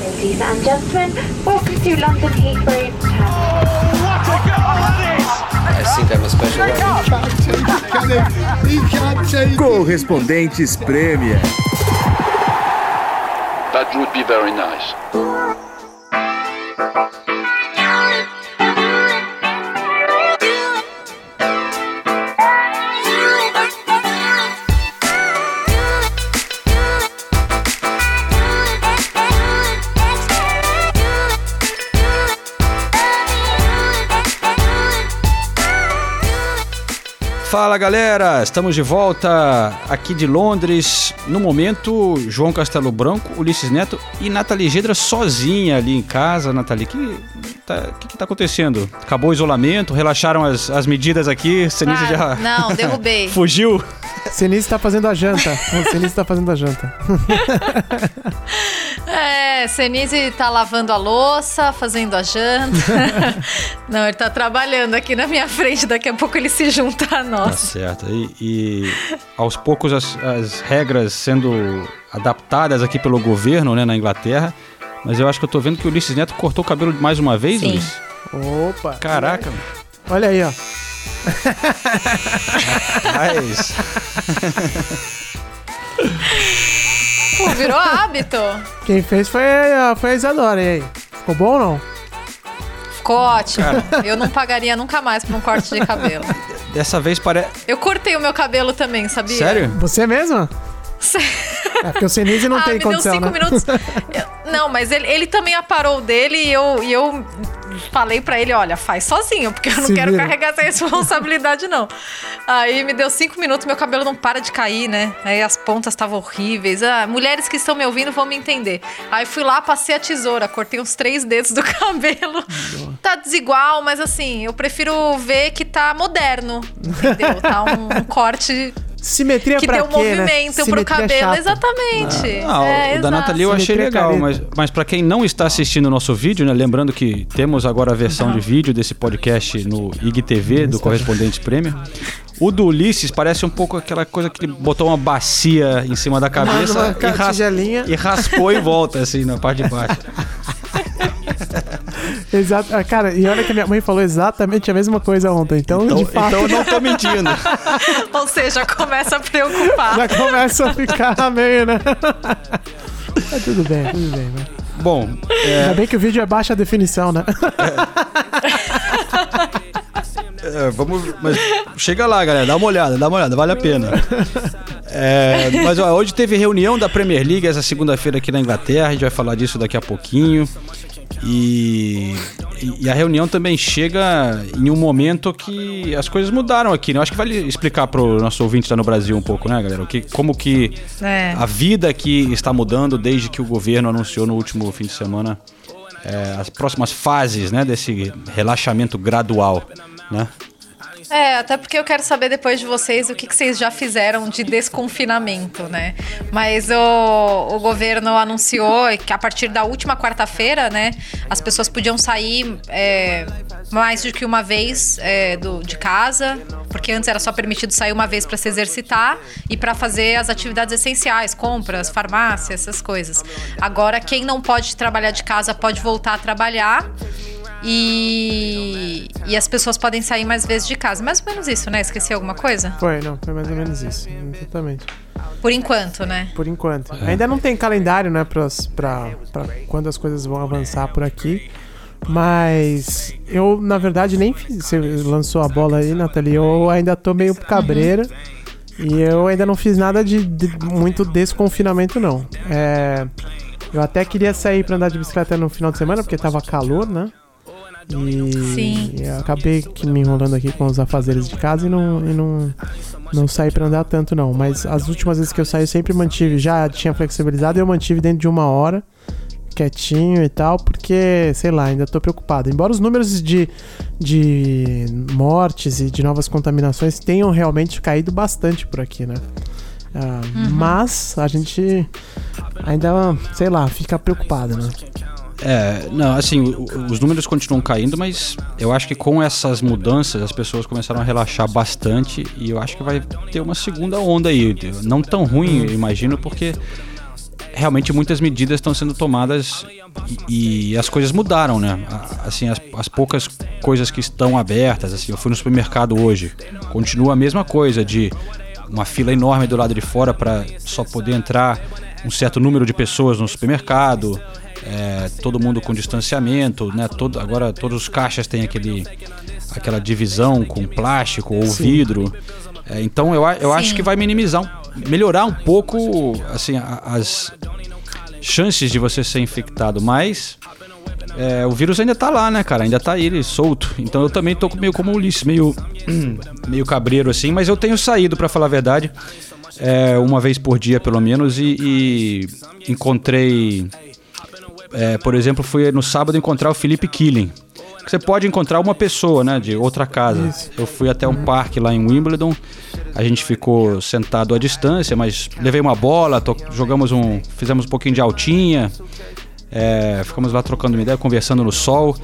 Ladies and gentlemen, welcome to London Heathrow I think I'm a special one. Correspondentes Premier. That would be very nice. Fala galera, estamos de volta aqui de Londres. No momento, João Castelo Branco, Ulisses Neto e Nathalie Gedra sozinha ali em casa. Nathalie, o que, tá, que, que tá acontecendo? Acabou o isolamento? Relaxaram as, as medidas aqui? Senise Ah, já Não, derrubei. fugiu? Senise tá fazendo a janta. Senise tá fazendo a janta. É, Senise tá lavando a louça, fazendo a janta. Não, ele tá trabalhando aqui na minha frente, daqui a pouco ele se junta a Tá nós. certo. E, e aos poucos as, as regras sendo adaptadas aqui pelo governo né, na Inglaterra. Mas eu acho que eu tô vendo que o Ulisses Neto cortou o cabelo mais uma vez, Sim. Ulisses. Opa. Caraca, Olha aí, ó. mas... Pô, virou hábito. Quem fez foi a, foi a Isadora, e aí? Ficou bom ou não? Ficou ótimo. Eu não pagaria nunca mais por um corte de cabelo. Dessa vez parece... Eu cortei o meu cabelo também, sabia? Sério? Você mesma? É porque o Senise não ah, tem me condição, deu cinco né? minutos. Eu- não, mas ele, ele também aparou o dele e eu, e eu falei pra ele, olha, faz sozinho, porque eu não Se quero vira. carregar essa responsabilidade, não. Aí me deu cinco minutos, meu cabelo não para de cair, né? Aí as pontas estavam horríveis. Ah, mulheres que estão me ouvindo vão me entender. Aí fui lá, passei a tesoura, cortei uns três dedos do cabelo. Tá desigual, mas assim, eu prefiro ver que tá moderno, entendeu? Tá um, um corte Simetria que pra deu quê, movimento né? pro cabelo. chata. Exatamente. Ah, É, o da. Nathalie eu achei legal, careta. mas, mas para quem não está assistindo o nosso vídeo, né, lembrando que temos agora a versão de vídeo desse podcast no IGTV do Correspondente Prêmio. O do Ulisses parece um pouco aquela coisa que ele botou uma bacia em cima da cabeça e, ras- e raspou em volta, assim, na parte de baixo. Exato. Ah, Cara, e olha que a minha mãe falou exatamente a mesma coisa ontem. Então, Então, de fato, então eu não tô mentindo. Ou seja, começa a preocupar. já começa a ficar meio, né? Mas tudo bem, tudo bem. Né? Bom, é, Ainda bem que o vídeo é baixa definição, né? É, vamos, mas chega lá, galera, dá uma olhada, dá uma olhada, vale a pena. É, mas ó, hoje teve reunião da Premier League essa segunda-feira aqui na Inglaterra, a gente vai falar disso daqui a pouquinho. E, e a reunião também chega em um momento que as coisas mudaram aqui, né? Eu acho que vale explicar pro nosso ouvinte lá no Brasil um pouco, né, galera? O que, como que É. a vida aqui está mudando desde que o governo anunciou no último fim de semana é, as próximas fases, né, desse relaxamento gradual, né? É, até porque eu quero saber depois de vocês o que, que vocês já fizeram de desconfinamento, né? Mas o, o governo anunciou que a partir da última quarta-feira, né, as pessoas podiam sair é, mais do que uma vez é, do, de casa, porque antes era só permitido sair uma vez para se exercitar e para fazer as atividades essenciais, compras, farmácia, essas coisas. Agora, quem não pode trabalhar de casa pode voltar a trabalhar. E, e as pessoas podem sair mais vezes de casa. Mais ou menos isso, né? Esqueci alguma coisa? Foi, não, foi mais ou menos isso. Exatamente. Por enquanto, né? Por enquanto. Ainda não tem calendário, né, pras, pra, pra quando as coisas vão avançar por aqui. Mas eu, na verdade, nem fiz. Você lançou a bola aí, Nathalie. Eu ainda tô meio cabreira. E eu ainda não fiz nada de, de muito desconfinamento, não. É, eu até queria sair pra andar de bicicleta no final de semana, porque tava calor, né? E eu acabei que me enrolando aqui com os afazeres de casa e não, e não, não saí pra andar tanto, não. Mas as últimas vezes que eu saí, eu sempre mantive, já tinha flexibilizado e eu mantive dentro de uma hora, quietinho e tal, porque, sei lá, ainda tô preocupado. Embora os números de, de mortes e de novas contaminações tenham realmente caído bastante por aqui, né? Ah, Mas a gente ainda, sei lá, fica preocupado, né? É, não, assim, os números continuam caindo, mas eu acho que com essas mudanças as pessoas começaram a relaxar bastante e eu acho que vai ter uma segunda onda aí. Não tão ruim, eu imagino, porque realmente muitas medidas estão sendo tomadas e, e as coisas mudaram, né? Assim, as, as poucas coisas que estão abertas, assim, eu fui no supermercado hoje, continua a mesma coisa de uma fila enorme do lado de fora para só poder entrar um certo número de pessoas no supermercado, é, todo mundo com distanciamento, né? Todo, agora todos os caixas têm aquele, aquela divisão com plástico ou vidro. É, então eu, eu acho Sim. que vai minimizar, melhorar um pouco assim, a- as chances de você ser infectado, mas é, o vírus ainda tá lá, né, cara? Ainda tá ele solto. Então eu também tô meio como Ulisses, meio, meio cabreiro assim, mas eu tenho saído, pra falar a verdade, é, uma vez por dia pelo menos, e, e encontrei. É, por exemplo, fui no sábado encontrar o Felipe Killing. Você pode encontrar uma pessoa, né, de outra casa. Isso. Eu fui até um parque lá em Wimbledon. A gente ficou sentado à distância, mas levei uma bola, jogamos um, fizemos um pouquinho de altinha. É, ficamos lá trocando uma ideia, conversando no sol.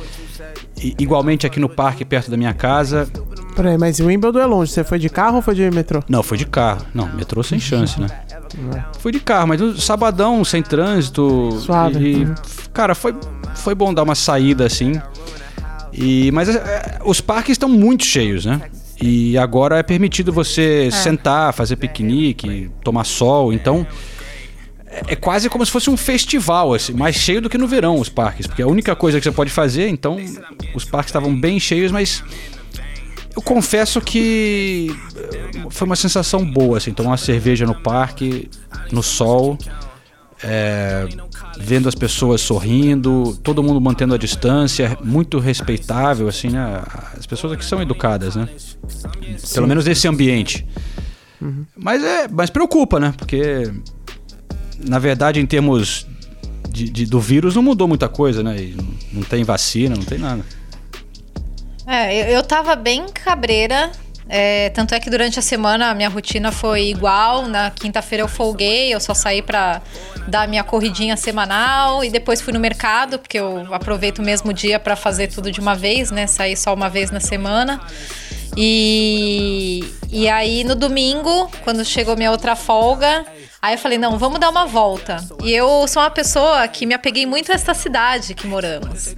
Igualmente aqui no parque, perto da minha casa. Peraí, mas o Wimbledon é longe. Você foi de carro ou foi de metrô? Não, foi de carro. Não, metrô sem chance, né? Fui de carro, mas no sabadão, sem trânsito. Suave. E, Uhum. cara, foi, foi bom dar uma saída assim. E, mas é, os parques estão muito cheios, né? E agora é permitido você sentar, fazer piquenique, tomar sol. Então, é, é quase como se fosse um festival, assim, mais cheio do que no verão os parques. Porque é a única coisa que você pode fazer, então os parques estavam bem cheios, mas eu confesso que eh, foi uma sensação boa, assim, tomar uma cerveja no parque, no sol, é, vendo as pessoas sorrindo, todo mundo mantendo a distância, muito respeitável, assim, né? As pessoas aqui são educadas, né? Pelo menos nesse ambiente. Mas é, mas preocupa, né? Porque na verdade, em termos de, de- do vírus, não mudou muita coisa, né? Não, tem vacina, não tem nada. É, eu, eu tava bem cabreira. é, tanto é que durante a semana a minha rotina foi igual. Na quinta-feira eu folguei, eu só saí pra dar minha corridinha semanal e depois fui no mercado, porque eu aproveito o mesmo dia pra fazer tudo de uma vez, né? Sair só uma vez na semana. E, e aí no domingo, quando chegou minha outra folga, aí eu falei, não, vamos dar uma volta. E eu sou uma pessoa que me apeguei muito a esta cidade que moramos.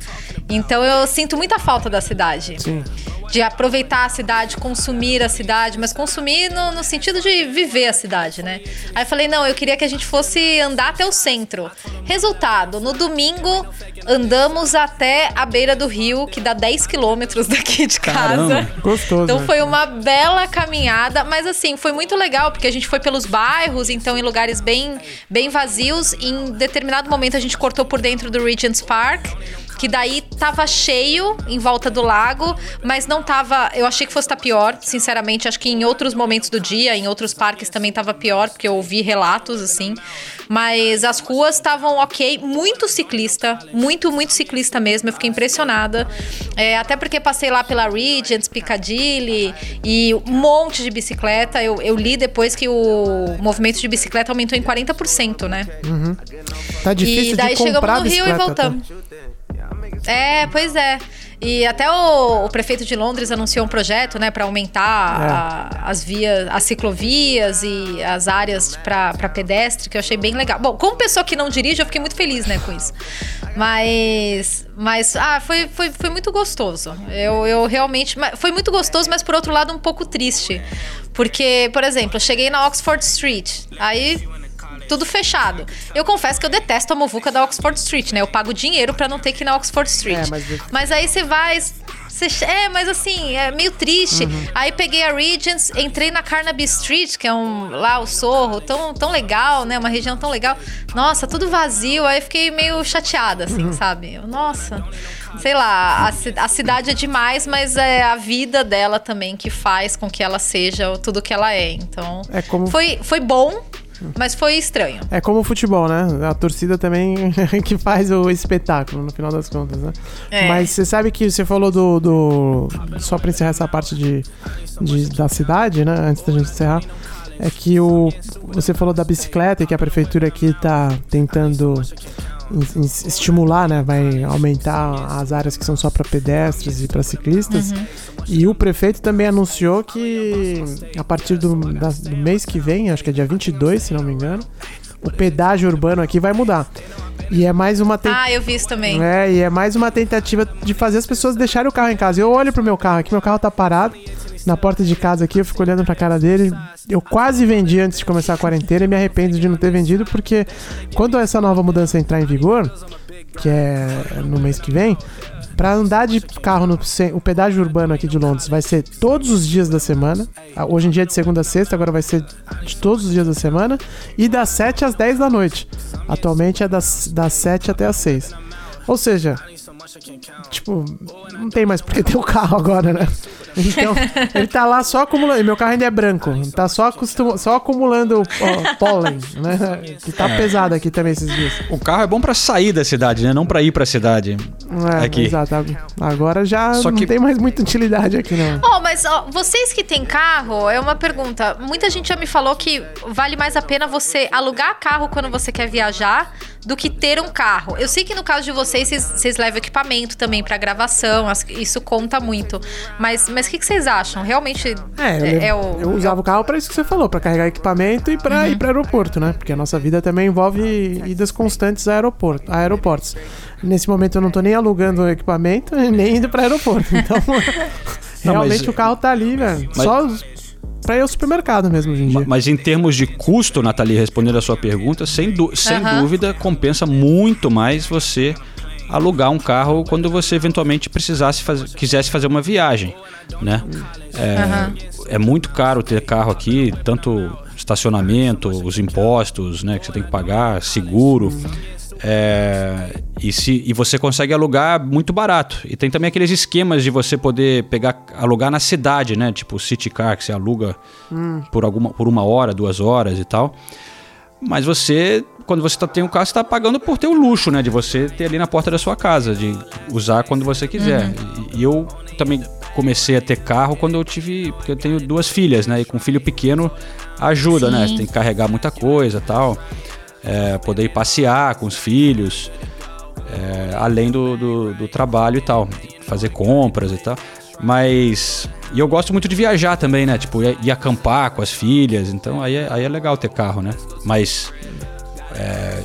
Então eu sinto muita falta da cidade. Sim. De aproveitar a cidade, consumir a cidade, mas consumir no, no sentido de viver a cidade, né? Aí eu falei, não, eu queria que a gente fosse andar até o centro. Resultado, no domingo andamos até a beira do rio, que dá 10 quilômetros daqui de casa. Caramba. Gostoso. Então né? foi uma bela caminhada, mas assim, foi muito legal, porque a gente foi pelos bairros, então em lugares bem, bem vazios. Em determinado momento a gente cortou por dentro do Regent's Park, que daí tava cheio em volta do lago, mas não tava. Eu achei que fosse estar pior, sinceramente. Acho que em outros momentos do dia, em outros parques também tava pior, porque eu ouvi relatos assim. Mas as ruas estavam ok, muito ciclista, muito, muito ciclista mesmo. Eu fiquei impressionada. É, até porque passei lá pela Regents, Piccadilly e um monte de bicicleta. Eu, eu li depois que o movimento de bicicleta aumentou em 40%, né? Tá difícil e daí de comprar chegamos no Rio e bicicleta, tá? É, pois é. E até o, o prefeito de Londres anunciou um projeto, né, para aumentar a- as vias, as ciclovias e as áreas para pedestre, que eu achei bem legal. Bom, como pessoa que não dirige, eu fiquei muito feliz, né, com isso. Mas, mas ah, foi, foi, foi muito gostoso. Eu, eu realmente, foi muito gostoso, mas por outro lado um pouco triste, porque, por exemplo, eu cheguei na Oxford Street, aí tudo fechado. Eu confesso que eu detesto a muvuca da Oxford Street, né? Eu pago dinheiro pra não ter que ir na Oxford Street. É, mas- mas... aí você vai. é, mas assim, é meio triste. Aí peguei a Regents, entrei na Carnaby Street, que é um lá o Sorro, tão, tão legal, né? Uma região tão legal. Nossa, tudo vazio. Aí fiquei meio chateada, assim, sabe? Eu, Nossa, sei lá, a, a cidade é demais, mas é a vida dela também que faz com que ela seja tudo que ela é. Então, É como- foi, foi bom, mas foi estranho. É como o futebol, né? A torcida também que faz o espetáculo, no final das contas, né? É. Mas você sabe que você falou do. do- só pra encerrar essa parte de, de- da cidade, né? Antes da gente encerrar. É que o. Você falou da bicicleta e que a prefeitura aqui tá tentando estimular, né? Vai aumentar as áreas que são só para pedestres e para ciclistas. E o prefeito também anunciou que a partir do, da- do mês que vem, acho que é dia 22, se não me engano, o pedágio urbano aqui vai mudar. E é mais uma tentativa. Ah, eu vi isso também. É, e é mais uma tentativa de fazer as pessoas deixarem o carro em casa. Eu olho pro meu carro aqui, meu carro tá parado na porta de casa aqui, eu fico olhando pra cara dele. Eu quase vendi antes de começar a quarentena e me arrependo de não ter vendido, porque quando essa nova mudança entrar em vigor, que é no mês que vem, Pra andar de carro no o pedágio urbano aqui de Londres vai ser todos os dias da semana. Ah, Hoje em dia é de segunda a sexta, agora vai ser de todos os dias da semana. E das 7 às 10 da noite. Atualmente é das, das 7 até às 6. Ou seja, tipo, não tem mais porque ter o carro agora, né? Então, ele tá lá só acumulando. Meu carro ainda é branco. Tá só, acostum, só acumulando ó, pólen, né? Que tá pesado aqui também esses dias. O carro é bom pra sair da cidade, né? Não pra ir pra cidade. É, Aqui. Exato. Agora já Só não que- tem mais muita utilidade aqui, não. Oh, mas ó, vocês que têm carro, é uma pergunta. Muita gente já me falou que vale mais a pena você alugar carro quando você quer viajar do que ter um carro. Eu sei que no caso de vocês, vocês, vocês levam equipamento também pra gravação, isso conta muito. Mas mas o que, que vocês acham? Realmente É, eu, é, é o. eu usava o carro pra isso que você falou, pra carregar equipamento e pra ir pra aeroporto, né? Porque a nossa vida também envolve idas constantes a, aeroporto, a aeroportos. Nesse momento eu não tô nem alugando equipamento e nem indo pra aeroporto. Então, Não, realmente mas- o carro tá ali, velho. Mas- Só pra ir ao supermercado mesmo hoje em dia. Ma- Mas em termos de custo, Nathalie, respondendo a sua pergunta, sem, Aham. dúvida compensa muito mais você alugar um carro quando você eventualmente precisasse faz- quisesse fazer uma viagem, né? É, Aham. é muito caro ter carro aqui, tanto estacionamento, os impostos, né, que você tem que pagar, seguro. É, e, se, e você consegue alugar muito barato. E tem também aqueles esquemas de você poder pegar, alugar na cidade, né? Tipo City Car, que você aluga por, alguma, por uma hora, duas horas e tal. Mas você, quando você tá, tem um carro, você está pagando por ter o luxo, né? De você ter ali na porta da sua casa, de usar quando você quiser. E, e eu também comecei a ter carro quando eu tive. Porque eu tenho duas filhas, né? E com filho pequeno ajuda, né? Sim. Você tem que carregar muita coisa tal. É, poder ir passear com os filhos. é, além do, do, do trabalho e tal. Fazer compras e tal. Mas. E eu gosto muito de viajar também, né? Tipo, ir, ir acampar com as filhas. Então aí é, aí é legal ter carro, né? Mas. É,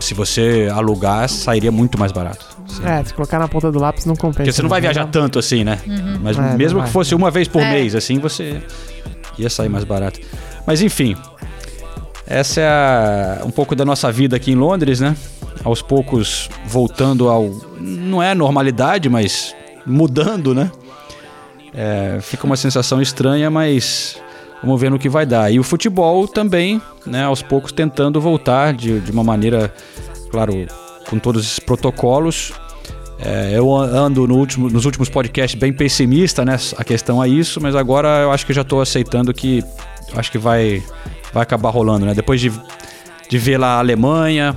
se você alugar, sairia muito mais barato. Sim. É, se colocar na ponta do lápis não compensa. Porque você não vai né? viajar tanto assim, né? Mas É, mesmo que fosse uma vez por É. mês, assim, você ia sair mais barato. Mas enfim, essa é a- um pouco da nossa vida aqui em Londres, né? Aos poucos voltando ao. Não é normalidade, mas mudando, né? É, fica uma sensação estranha, mas vamos ver no que vai dar. E o futebol também, né? Aos poucos tentando voltar de, de uma maneira, claro, com todos esses protocolos. É, eu ando no último- nos últimos podcasts bem pessimista, né? A questão a isso, mas agora eu acho que já estou aceitando que acho que vai, vai acabar rolando, né? Depois de, de ver lá a Alemanha,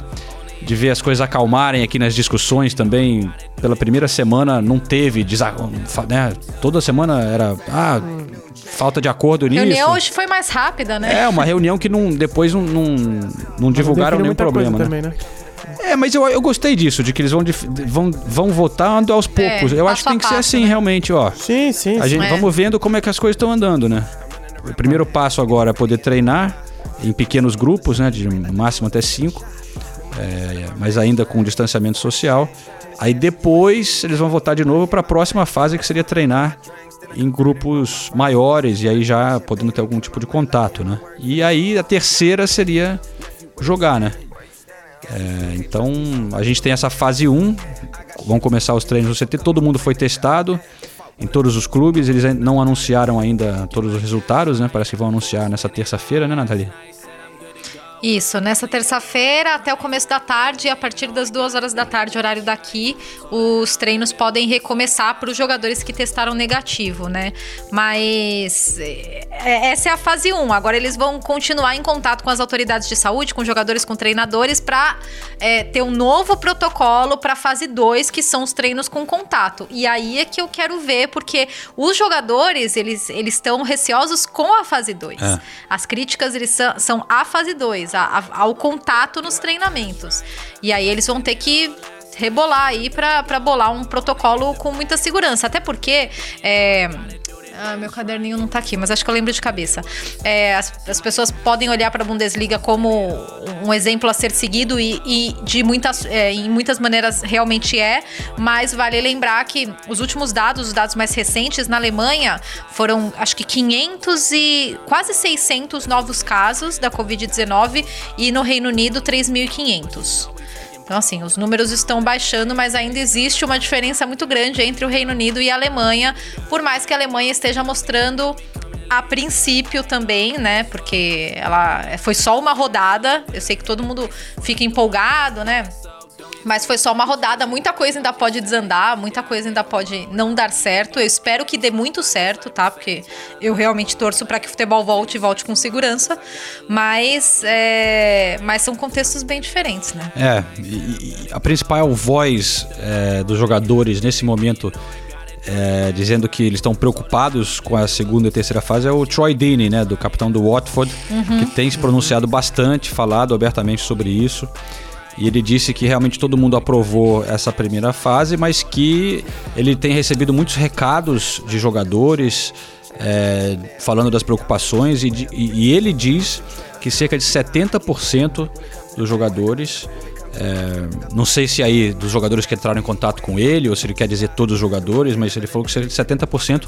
de ver as coisas acalmarem aqui nas discussões também. Pela primeira semana não teve, desa- fa- né? Toda semana era ah, falta de acordo A nisso. reunião hoje foi mais rápida, né? É, uma reunião que não, depois não, não, não divulgaram nenhum problema, né? também, né? É, mas eu, eu gostei disso, de que eles vão, vão, vão votando aos poucos. eu acho que tem que ser passo, assim, né? realmente, ó. Sim, sim. A gente, É. Vamos vendo como é que as coisas estão andando, né? O primeiro passo agora é poder treinar em pequenos grupos, né? De máximo até cinco. É, mas ainda com distanciamento social. Aí depois eles vão voltar de novo para a próxima fase, que seria treinar em grupos maiores e aí já podendo ter algum tipo de contato, né? E aí a terceira seria jogar, né? É, então a gente tem essa fase 1, vão começar os treinos no CT, todo mundo foi testado em todos os clubes, eles não anunciaram ainda todos os resultados, né? Parece que vão anunciar nessa terça-feira, né, Nathalie? Isso, nessa terça-feira até o começo da tarde, e a partir das duas horas da tarde, horário daqui, os treinos podem recomeçar para os jogadores que testaram negativo, né? Mas é, essa é a fase 1. Agora eles vão continuar em contato com as autoridades de saúde, com jogadores, com treinadores, para ter um novo protocolo para a fase 2, que são os treinos com contato. E aí é que eu quero ver, porque os jogadores, eles eles estão receosos com a fase 2. É. As críticas eles são, são a fase 2, a- a- ao contato nos treinamentos. E aí eles vão ter que rebolar aí pra bolar um protocolo com muita segurança. Até porque é, Ah, meu caderninho não tá aqui, mas acho que eu lembro de cabeça. É, as, as pessoas podem olhar para a Bundesliga como um exemplo a ser seguido e, e de muitas, é, em muitas maneiras realmente é, mas vale lembrar que os últimos dados, os dados mais recentes na Alemanha, foram acho que 500 e quase 600 novos casos da Covid-19 e no Reino Unido 3.500. Então, assim, os números estão baixando, mas ainda existe uma diferença muito grande entre o Reino Unido e a Alemanha, por mais que a Alemanha esteja mostrando a princípio também, né? Porque ela foi só uma rodada. Eu sei que todo mundo fica empolgado, né? Mas foi só uma rodada, muita coisa ainda pode desandar, muita coisa ainda pode não dar certo. Eu espero que dê muito certo, tá? Porque eu realmente torço para que o futebol volte e volte com segurança. Mas, é... mas são contextos bem diferentes, né? É, e, e a principal voz é, dos jogadores nesse momento. É, dizendo que eles estão preocupados com a segunda e terceira fase é o Troy Deeney, né, do capitão do Watford, que tem se pronunciado bastante, falado abertamente sobre isso. E ele disse que realmente todo mundo aprovou essa primeira fase, mas que ele tem recebido muitos recados de jogadores é, falando das preocupações e, e ele diz que cerca de 70% dos jogadores, é, não sei se aí dos jogadores que entraram em contato com ele ou se ele quer dizer todos os jogadores, mas ele falou que cerca de 70%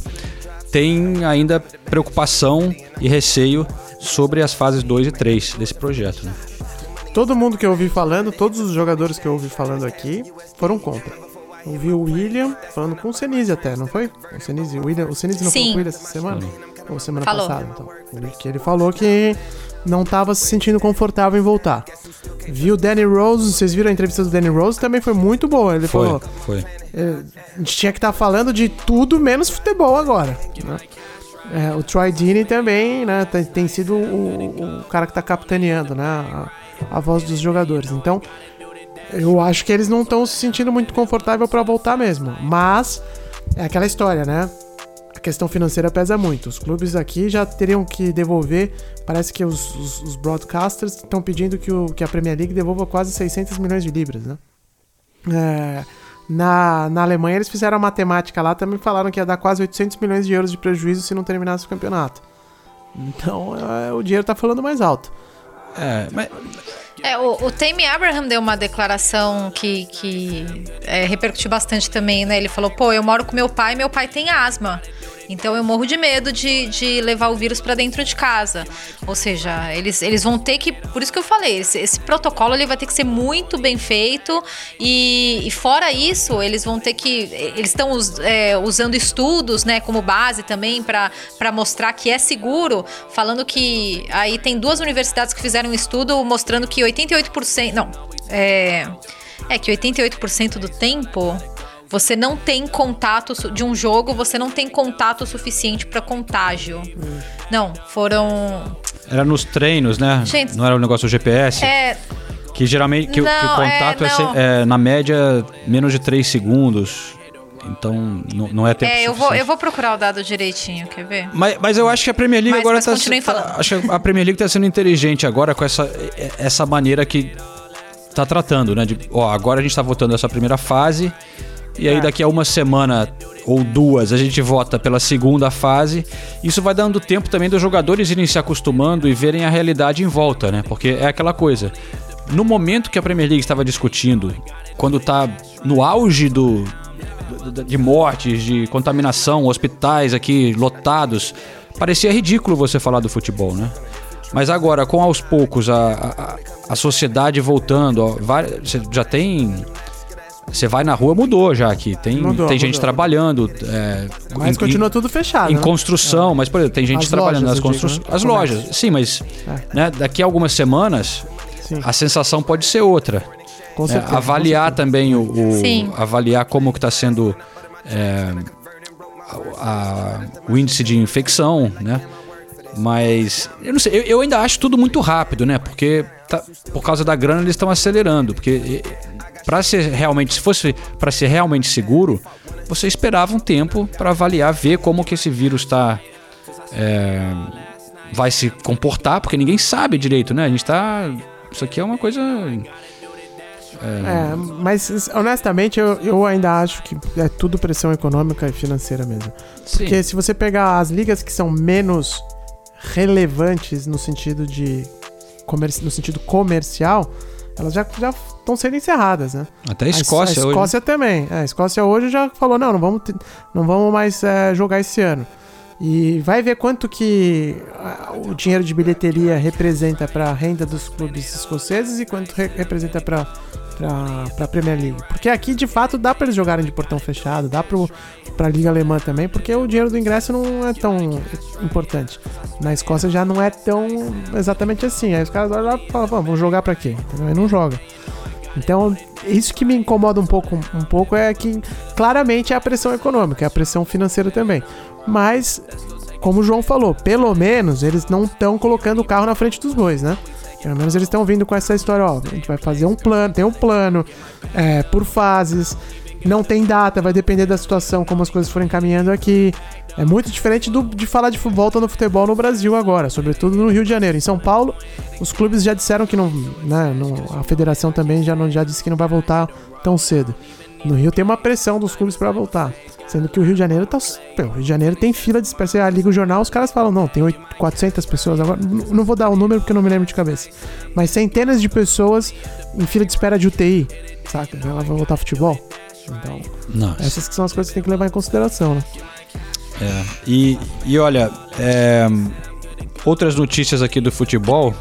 tem ainda preocupação e receio sobre as fases 2 e 3 desse projeto. Né? Todo mundo que eu ouvi falando, todos os jogadores que eu ouvi falando aqui, foram contra. Ouvi o William falando com o Senise até, não foi? O Senise, o William, o Senise não Sim. falou com ele essa semana? Ou semana Falou. passada, então. Ele- Que ele falou que não tava se sentindo confortável em voltar. Vi o Danny Rose, vocês viram a entrevista do Danny Rose? Também foi muito boa. Ele Foi, falou, foi. é, a gente tinha que estar falando de tudo menos futebol agora. né? É, o Troy Deeney também, né, tem, tem sido o, o cara que tá capitaneando, né, a, a voz dos jogadores. Então, eu acho que eles não estão se sentindo muito confortável para voltar mesmo. Mas é aquela história, né? A questão financeira pesa muito. Os clubes aqui já teriam que devolver. Parece que os, os- os broadcasters estão pedindo que, o, que a Premier League devolva quase 600 milhões de libras, né? É, na, na Alemanha eles fizeram a matemática lá, também falaram que ia dar quase 800 milhões de euros de prejuízo se não terminasse o campeonato. Então é, o dinheiro tá falando mais alto. É, mas É, o, o Abraham deu uma declaração que, que é, repercutiu bastante também, né? Ele falou, pô, eu moro com meu pai, meu pai tem asma. Então eu morro de medo de, de levar o vírus pra dentro de casa. Ou seja, eles, eles vão ter que. Por isso que eu falei, esse, esse protocolo ele vai ter que ser muito bem feito. E, e fora isso, eles vão ter que. Eles estão usando estudos, né, como base também, pra mostrar que é seguro. Falando que aí tem duas universidades que fizeram um estudo mostrando que 88%. Não. É, é que 88% do tempo você não tem contato de um jogo, você não tem contato suficiente pra contágio. Não, foram. era nos treinos, né? Gente, não era o negócio do GPS? É, Que geralmente que, o- que o Não, contato é, é, não. é, na média menos de 3 segundos. Então não, não é tempo é eu, vou, suficiente. eu vou procurar o dado direitinho, quer ver? Mas, mas eu acho que a Premier League Mas- agora mas tá, falando. Acho que a Premier League tá sendo inteligente agora com essa, essa maneira que tá tratando, né? De, ó, agora a gente tá votando essa primeira fase. E aí daqui a uma semana ou duas a gente vota pela segunda fase. Isso vai dando tempo também dos jogadores irem se acostumando e verem a realidade em volta, né? Porque é aquela coisa. No momento que a Premier League estava discutindo, quando tá no auge do, de mortes, de contaminação, hospitais aqui lotados, parecia ridículo você falar do futebol, né? Mas agora, com aos poucos a, a, a sociedade voltando, ó, já tem. Você vai na rua, mudou já aqui. Tem, Mudou, tem gente mudou. trabalhando. é, Mas em- continua tudo fechado. em né? construção, mas por exemplo, tem gente As trabalhando lojas, nas digo, construções. né? As Comércio. lojas, sim, mas É. né, daqui a algumas semanas Sim. a sensação pode ser outra. Com É, certeza, avaliar com também o, o- avaliar como que está sendo é, a- a- o índice de infecção, né? Mas eu não sei, eu, eu ainda acho tudo muito rápido, né? Porque tá- por causa da grana eles estão acelerando, porque para ser realmente, se fosse para ser realmente seguro, você esperava um tempo para avaliar, ver como que esse vírus está vai se comportar, porque ninguém sabe direito, né? A gente tá. Isso aqui é uma coisa. É, mas honestamente eu, eu ainda acho que é tudo pressão econômica e financeira mesmo. Porque se você pegar as ligas que são menos relevantes no sentido de no sentido comercial, elas já já estão sendo encerradas, né? Até a Escócia a, hoje. Escócia também. É, a Escócia hoje já falou não, não vamos não vamos mais é, jogar esse ano. E vai ver quanto que ah, o dinheiro de bilheteria representa para a renda dos clubes escoceses e quanto re- representa para para a Premier League. Porque aqui de fato dá para eles jogarem de portão fechado, dá para a Liga Alemã também, porque o dinheiro do ingresso não é tão importante. Na Escócia já não é tão exatamente assim. Aí os caras olham lá e falam, "Vamos, jogar para quê? Aí não joga. Então, isso que me incomoda um pouco, um pouco é que claramente é a pressão econômica, é a pressão financeira também. Mas, como o João falou, pelo menos eles não estão colocando o carro na frente dos bois, né? Pelo menos eles estão vindo com essa história, ó, a gente vai fazer um plano, tem um plano, é, por fases, não tem data, vai depender da situação, como as coisas forem caminhando aqui. É muito diferente do- de falar de volta no futebol no Brasil agora, sobretudo no Rio de Janeiro. Em São Paulo, os clubes já disseram que não, né, não- a federação também já, não, já disse que não vai voltar tão cedo. No Rio tem uma pressão dos clubes para voltar. Sendo que o Rio de Janeiro tá. pô, O Rio de Janeiro tem fila de espera. Você liga o jornal, os caras falam, não, tem oito- 400 pessoas agora. Não vou dar o número porque eu não me lembro de cabeça. Mas centenas de pessoas em fila de espera de UTI, saca? Ela vai voltar ao futebol. Então, Nossa. essas que são as coisas que tem que levar em consideração, né? É. E, e olha, é, outras notícias aqui do futebol.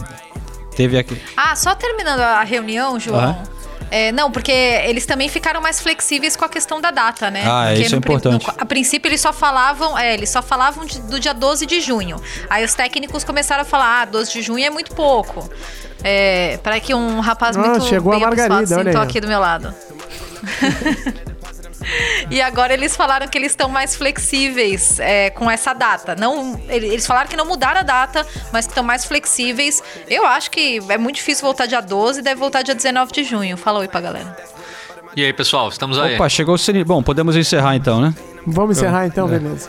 Teve aqui. Ah, só terminando a reunião, João. Aham. É, não, porque eles também ficaram mais flexíveis com a questão da data, né? Ah, Porque isso é no prim- importante. no- a princípio eles só falavam, é, eles só falavam de- do dia 12 de junho. Aí os técnicos começaram a falar, ah, 12 de junho é muito pouco. É, para que um rapaz Ah, muito chegou a bem apessoado Margarida, olha sentou aí, aqui do meu lado. E agora eles falaram que eles estão mais flexíveis é, com essa data. Não, ele- eles falaram que não mudaram a data, mas que estão mais flexíveis. Eu acho que é muito difícil voltar dia 12 e deve voltar dia 19 de junho. Fala oi pra galera. E aí, pessoal, estamos aí. Opa, chegou o Cine. Bom, podemos encerrar então, né? Vamos encerrar então, beleza.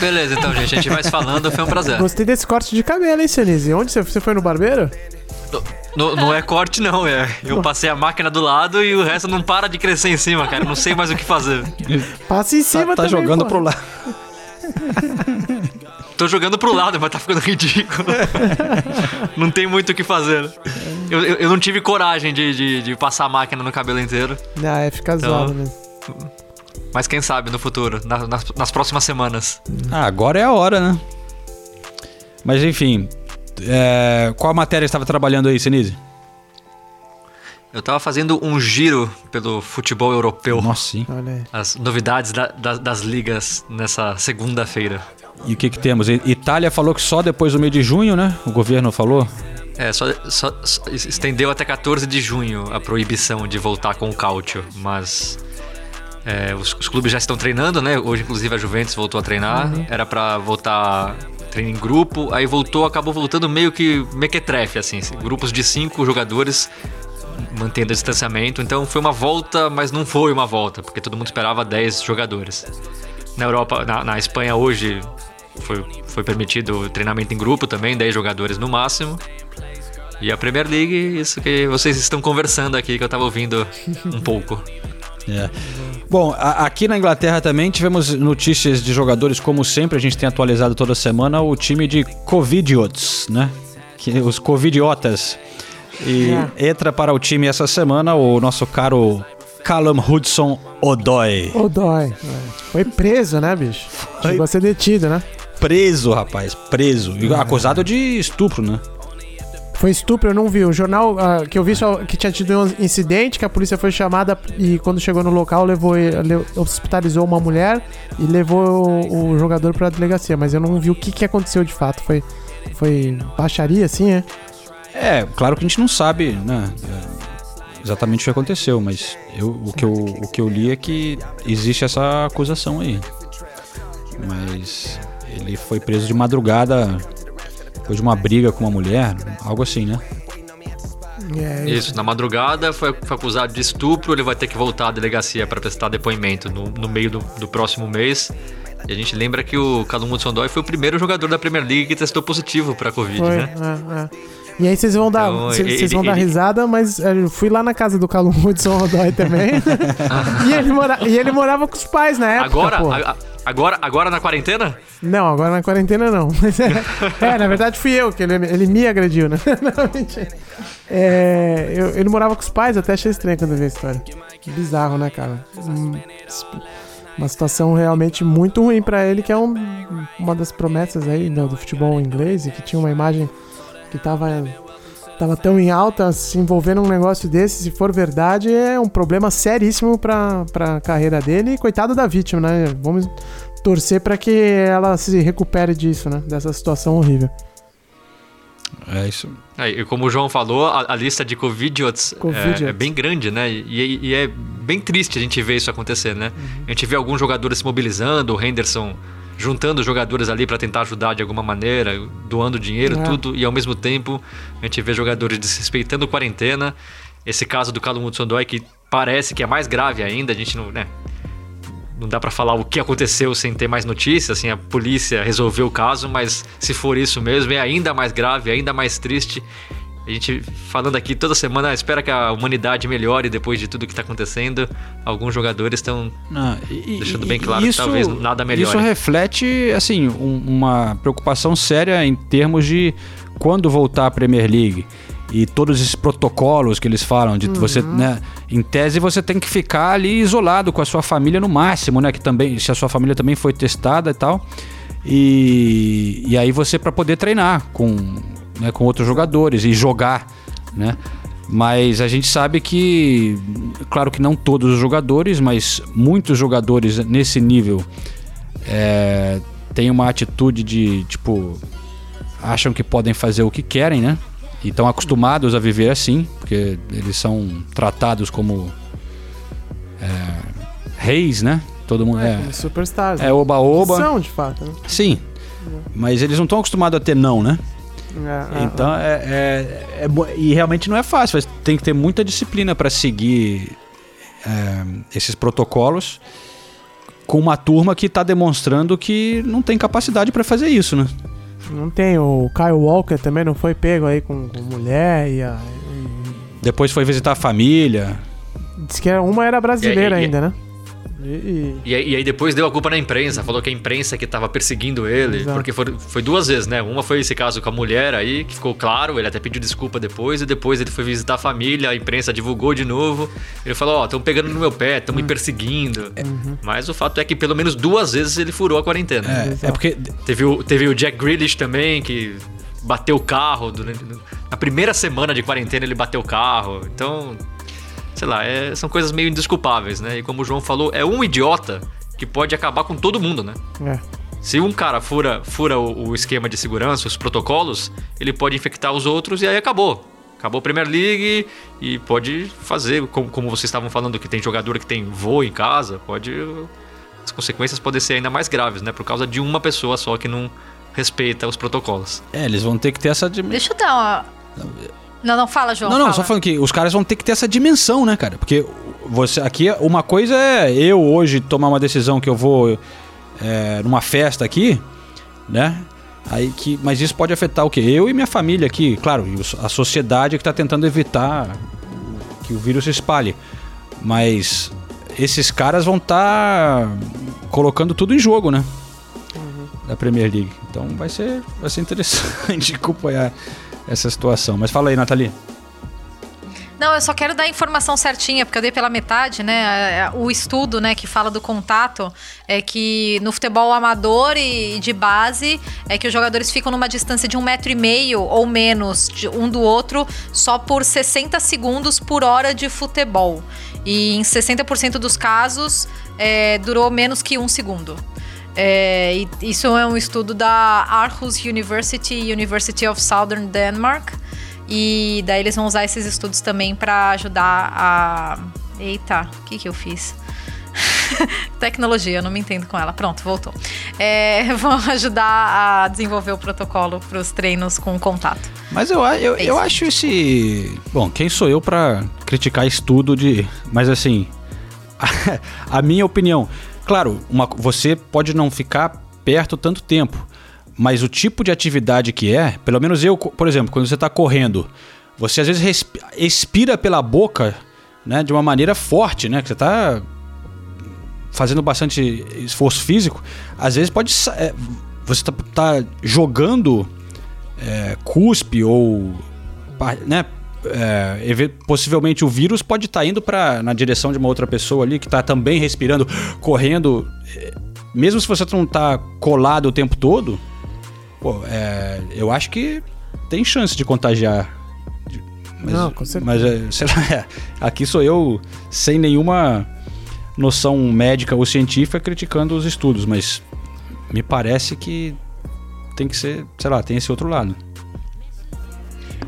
Beleza, então, gente, a gente vai se falando, foi um prazer. Gostei desse corte de cabelo, hein, Senise? Onde você, você foi no barbeiro? No- não é corte, não, é. Eu passei a máquina do lado e o resto não para de crescer em cima, cara. Não sei mais o que fazer. Passa em Tá, cima tá também, jogando pô. pro lado. Tô jogando pro lado, mas tá ficando ridículo. não tem muito o que fazer. Eu, eu, eu não tive coragem de, de, de passar a máquina no cabelo inteiro. Ah, é, fica zoado mesmo. Mas quem sabe no futuro, na- nas, nas próximas semanas. Ah, agora é a hora, né? Mas enfim. é, qual matéria estava trabalhando aí, Sinise? Eu tava fazendo um giro pelo futebol europeu. Nossa, sim. As novidades da- da- das ligas nessa segunda-feira. E o que que temos? Itália falou que só depois do mês de junho, né? O governo falou. É, só, só- só- estendeu até 14 de junho a proibição de voltar com o cálcio, mas é, os, os clubes já estão treinando, né? Hoje, inclusive, a Juventus voltou a treinar. Era pra voltar treino em grupo, aí voltou, acabou voltando meio que mequetrefe, assim, grupos de cinco jogadores mantendo o distanciamento. Então foi uma volta, mas não foi uma volta, porque todo mundo esperava 10 jogadores. Na Europa, na, na Espanha hoje foi, foi permitido o treinamento em grupo também, 10 jogadores no máximo. E a Premier League, isso que vocês estão conversando aqui, que eu tava ouvindo um pouco. É. Bom, a- aqui na Inglaterra também tivemos notícias de jogadores, como sempre, a gente tem atualizado toda semana o time de Covidiots, né? Que, os Covidiotas. E entra para o time essa semana o nosso caro Callum Hudson Odoi. É. Foi preso, né, bicho? Chegou a ser detido, né? Preso, rapaz, preso. E acusado de estupro, né? Foi estupro, eu não vi. O jornal ah, que eu vi só que tinha tido um incidente, que a polícia foi chamada e quando chegou no local levou hospitalizou uma mulher e levou o, o jogador pra delegacia, mas eu não vi o que, que aconteceu de fato. Foi foi baixaria assim, é? É, claro que a gente não sabe, né? Exatamente o que aconteceu, mas eu, o, que eu, o que eu li é que existe essa acusação aí. Mas ele foi preso de madrugada depois de uma briga com uma mulher, algo assim, né? É, Isso, na madrugada foi, foi acusado de estupro, ele vai ter que voltar à delegacia para prestar depoimento no, no meio do, do próximo mês. E a gente lembra que o Callum Hudson-Odoi foi o primeiro jogador da Premier League que testou positivo para Covid, Foi, né? é, é. E aí vocês vão dar, Então, vocês ele- vão dar ele- risada, mas é, eu fui lá na casa do Calum Hudson Odói também. e, ele mora, e ele morava com os pais na época, Agora, pô. a- a- agora, agora na quarentena? Não, agora na quarentena não. É, é, na verdade fui eu, que ele, ele me agrediu, né? Não, mentira. É, eu- ele morava com os pais, até achei estranho quando eu vi a história. Bizarro, né, cara? Hum, Uma situação realmente muito ruim pra ele, que é um- uma das promessas aí do, do futebol inglês, e que tinha uma imagem que tava, tava tão em alta, se envolvendo num negócio desse, se for verdade, é um problema seríssimo pra, pra carreira dele, e coitado da vítima, né? Vamos torcer pra que ela se recupere disso, né? Dessa situação horrível. É isso. É, e como o João falou, a, a lista de Covidiots Covidiots. é, é bem grande, né? E, e é bem triste a gente ver isso acontecer, né? A gente vê alguns jogadores se mobilizando, o Henderson juntando jogadores ali para tentar ajudar de alguma maneira, doando dinheiro, É. tudo, e ao mesmo tempo a gente vê jogadores desrespeitando quarentena. Esse caso do Callum Hudson-Odoi que parece que é mais grave ainda, a gente não, né? Não dá pra falar o que aconteceu sem ter mais notícias, assim, a polícia resolveu o caso, mas se for isso mesmo, é ainda mais grave, ainda mais triste. A gente falando aqui toda semana, espera que a humanidade melhore depois de tudo que tá acontecendo. Alguns jogadores estão Deixando e- bem claro que talvez nada melhore. Isso reflete, assim, um- uma preocupação séria em termos de quando voltar a Premier League. E todos esses protocolos que eles falam de você, né? Em tese você tem que ficar ali isolado com a sua família no máximo, né? Que também, se a sua família também foi testada e tal. E, e aí você para poder treinar com, né, com outros jogadores e jogar, né? Mas a gente sabe que, claro que não todos os jogadores, mas muitos jogadores nesse nível é, têm uma atitude de tipo acham que podem fazer o que querem, né? E estão acostumados a viver assim, porque eles são tratados como é, reis, né? Todo mundo é, Como Superstars. é oba-oba. São, de fato, né? Sim, mas eles não estão acostumados a ter não, né? É, é, Então é, é- é bo- e realmente não é fácil. mas Tem que ter muita disciplina para seguir é, esses protocolos com uma turma que está demonstrando que não tem capacidade para fazer isso, né? Não tem. O Kyle Walker também não foi pego aí com, com mulher e, a, Depois foi visitar a família. e diz que uma era brasileira E ainda, né? E, e- E, aí- e aí depois deu a culpa na imprensa, falou que a imprensa que tava perseguindo ele, Exato. porque foi, foi duas vezes, né? Uma foi esse caso com a mulher aí, que ficou claro, ele até pediu desculpa depois, e depois ele foi visitar a família, a imprensa divulgou de novo. Ele falou, ó, estão pegando no meu pé, estão me Hum. perseguindo. Mas o fato é que pelo menos duas vezes ele furou a quarentena. É, é porque Teve, o, teve o Jack Grealish também, que bateu o carro. Durante, na primeira semana de quarentena ele bateu o carro. Então, sei lá, é- são coisas meio indesculpáveis, né? E como o João falou, é um idiota que pode acabar com todo mundo, né? é. Se um cara fura, fura o, o esquema de segurança, os protocolos, ele pode infectar os outros e aí acabou. Acabou a Premier League e pode fazer, como, como vocês estavam falando, que tem jogador que tem voo em casa, pode. As consequências podem ser ainda mais graves, né? Por causa de uma pessoa só que não respeita os protocolos. é, eles vão ter que ter essa dimensão. Deixa eu dar uma. Não, não, fala, João. Não, não, fala. só falando que os caras vão ter que ter essa dimensão, né, cara? Porque você aqui uma coisa é eu hoje tomar uma decisão que eu vou é, numa festa aqui, né? Aí que, mas isso pode afetar o quê? Eu e minha família aqui, claro, e a sociedade que está tentando evitar que o vírus se espalhe. Mas esses caras vão estar colocando tudo em jogo, né? Da Premier League. Então vai ser, vai ser interessante acompanhar essa situação. Mas fala aí, Nathalie. Não, eu só quero dar a informação certinha, porque eu dei pela metade, né? É, O estudo, né, que fala do contato é que no futebol amador e de base é que os jogadores ficam numa distância de um metro e meio ou menos de um do outro só por 60 segundos por hora de futebol. E em 60% dos casos é, durou menos que um segundo. É, isso é um estudo da Aarhus University, University of Southern Denmark. E daí eles vão usar esses estudos também para ajudar a. Eita, o que, que eu fiz? Tecnologia, não me entendo com ela. Pronto, voltou. É, vão ajudar a desenvolver o protocolo para os treinos com contato. Mas eu, eu, É eu acho esse. Bom, quem sou eu pra criticar estudo de. Mas assim. a minha opinião. Claro, uma- você pode não ficar perto tanto tempo. mas o tipo de atividade que é, pelo menos eu, por exemplo, quando você está correndo, você às vezes expira pela boca, né, de uma maneira forte, né, que você está fazendo bastante esforço físico, às vezes pode é, você tá, tá jogando é, cuspe ou né, é, possivelmente o vírus pode estar indo para na direção de uma outra pessoa ali que está também respirando, correndo. É, Mesmo se você não está colado o tempo todo, pô, é, eu acho que tem chance de contagiar. Mas, Não, com certeza. mas é, lá, é, aqui sou eu sem nenhuma noção médica ou científica criticando os estudos, mas me parece que tem que ser, sei lá, tem esse outro lado.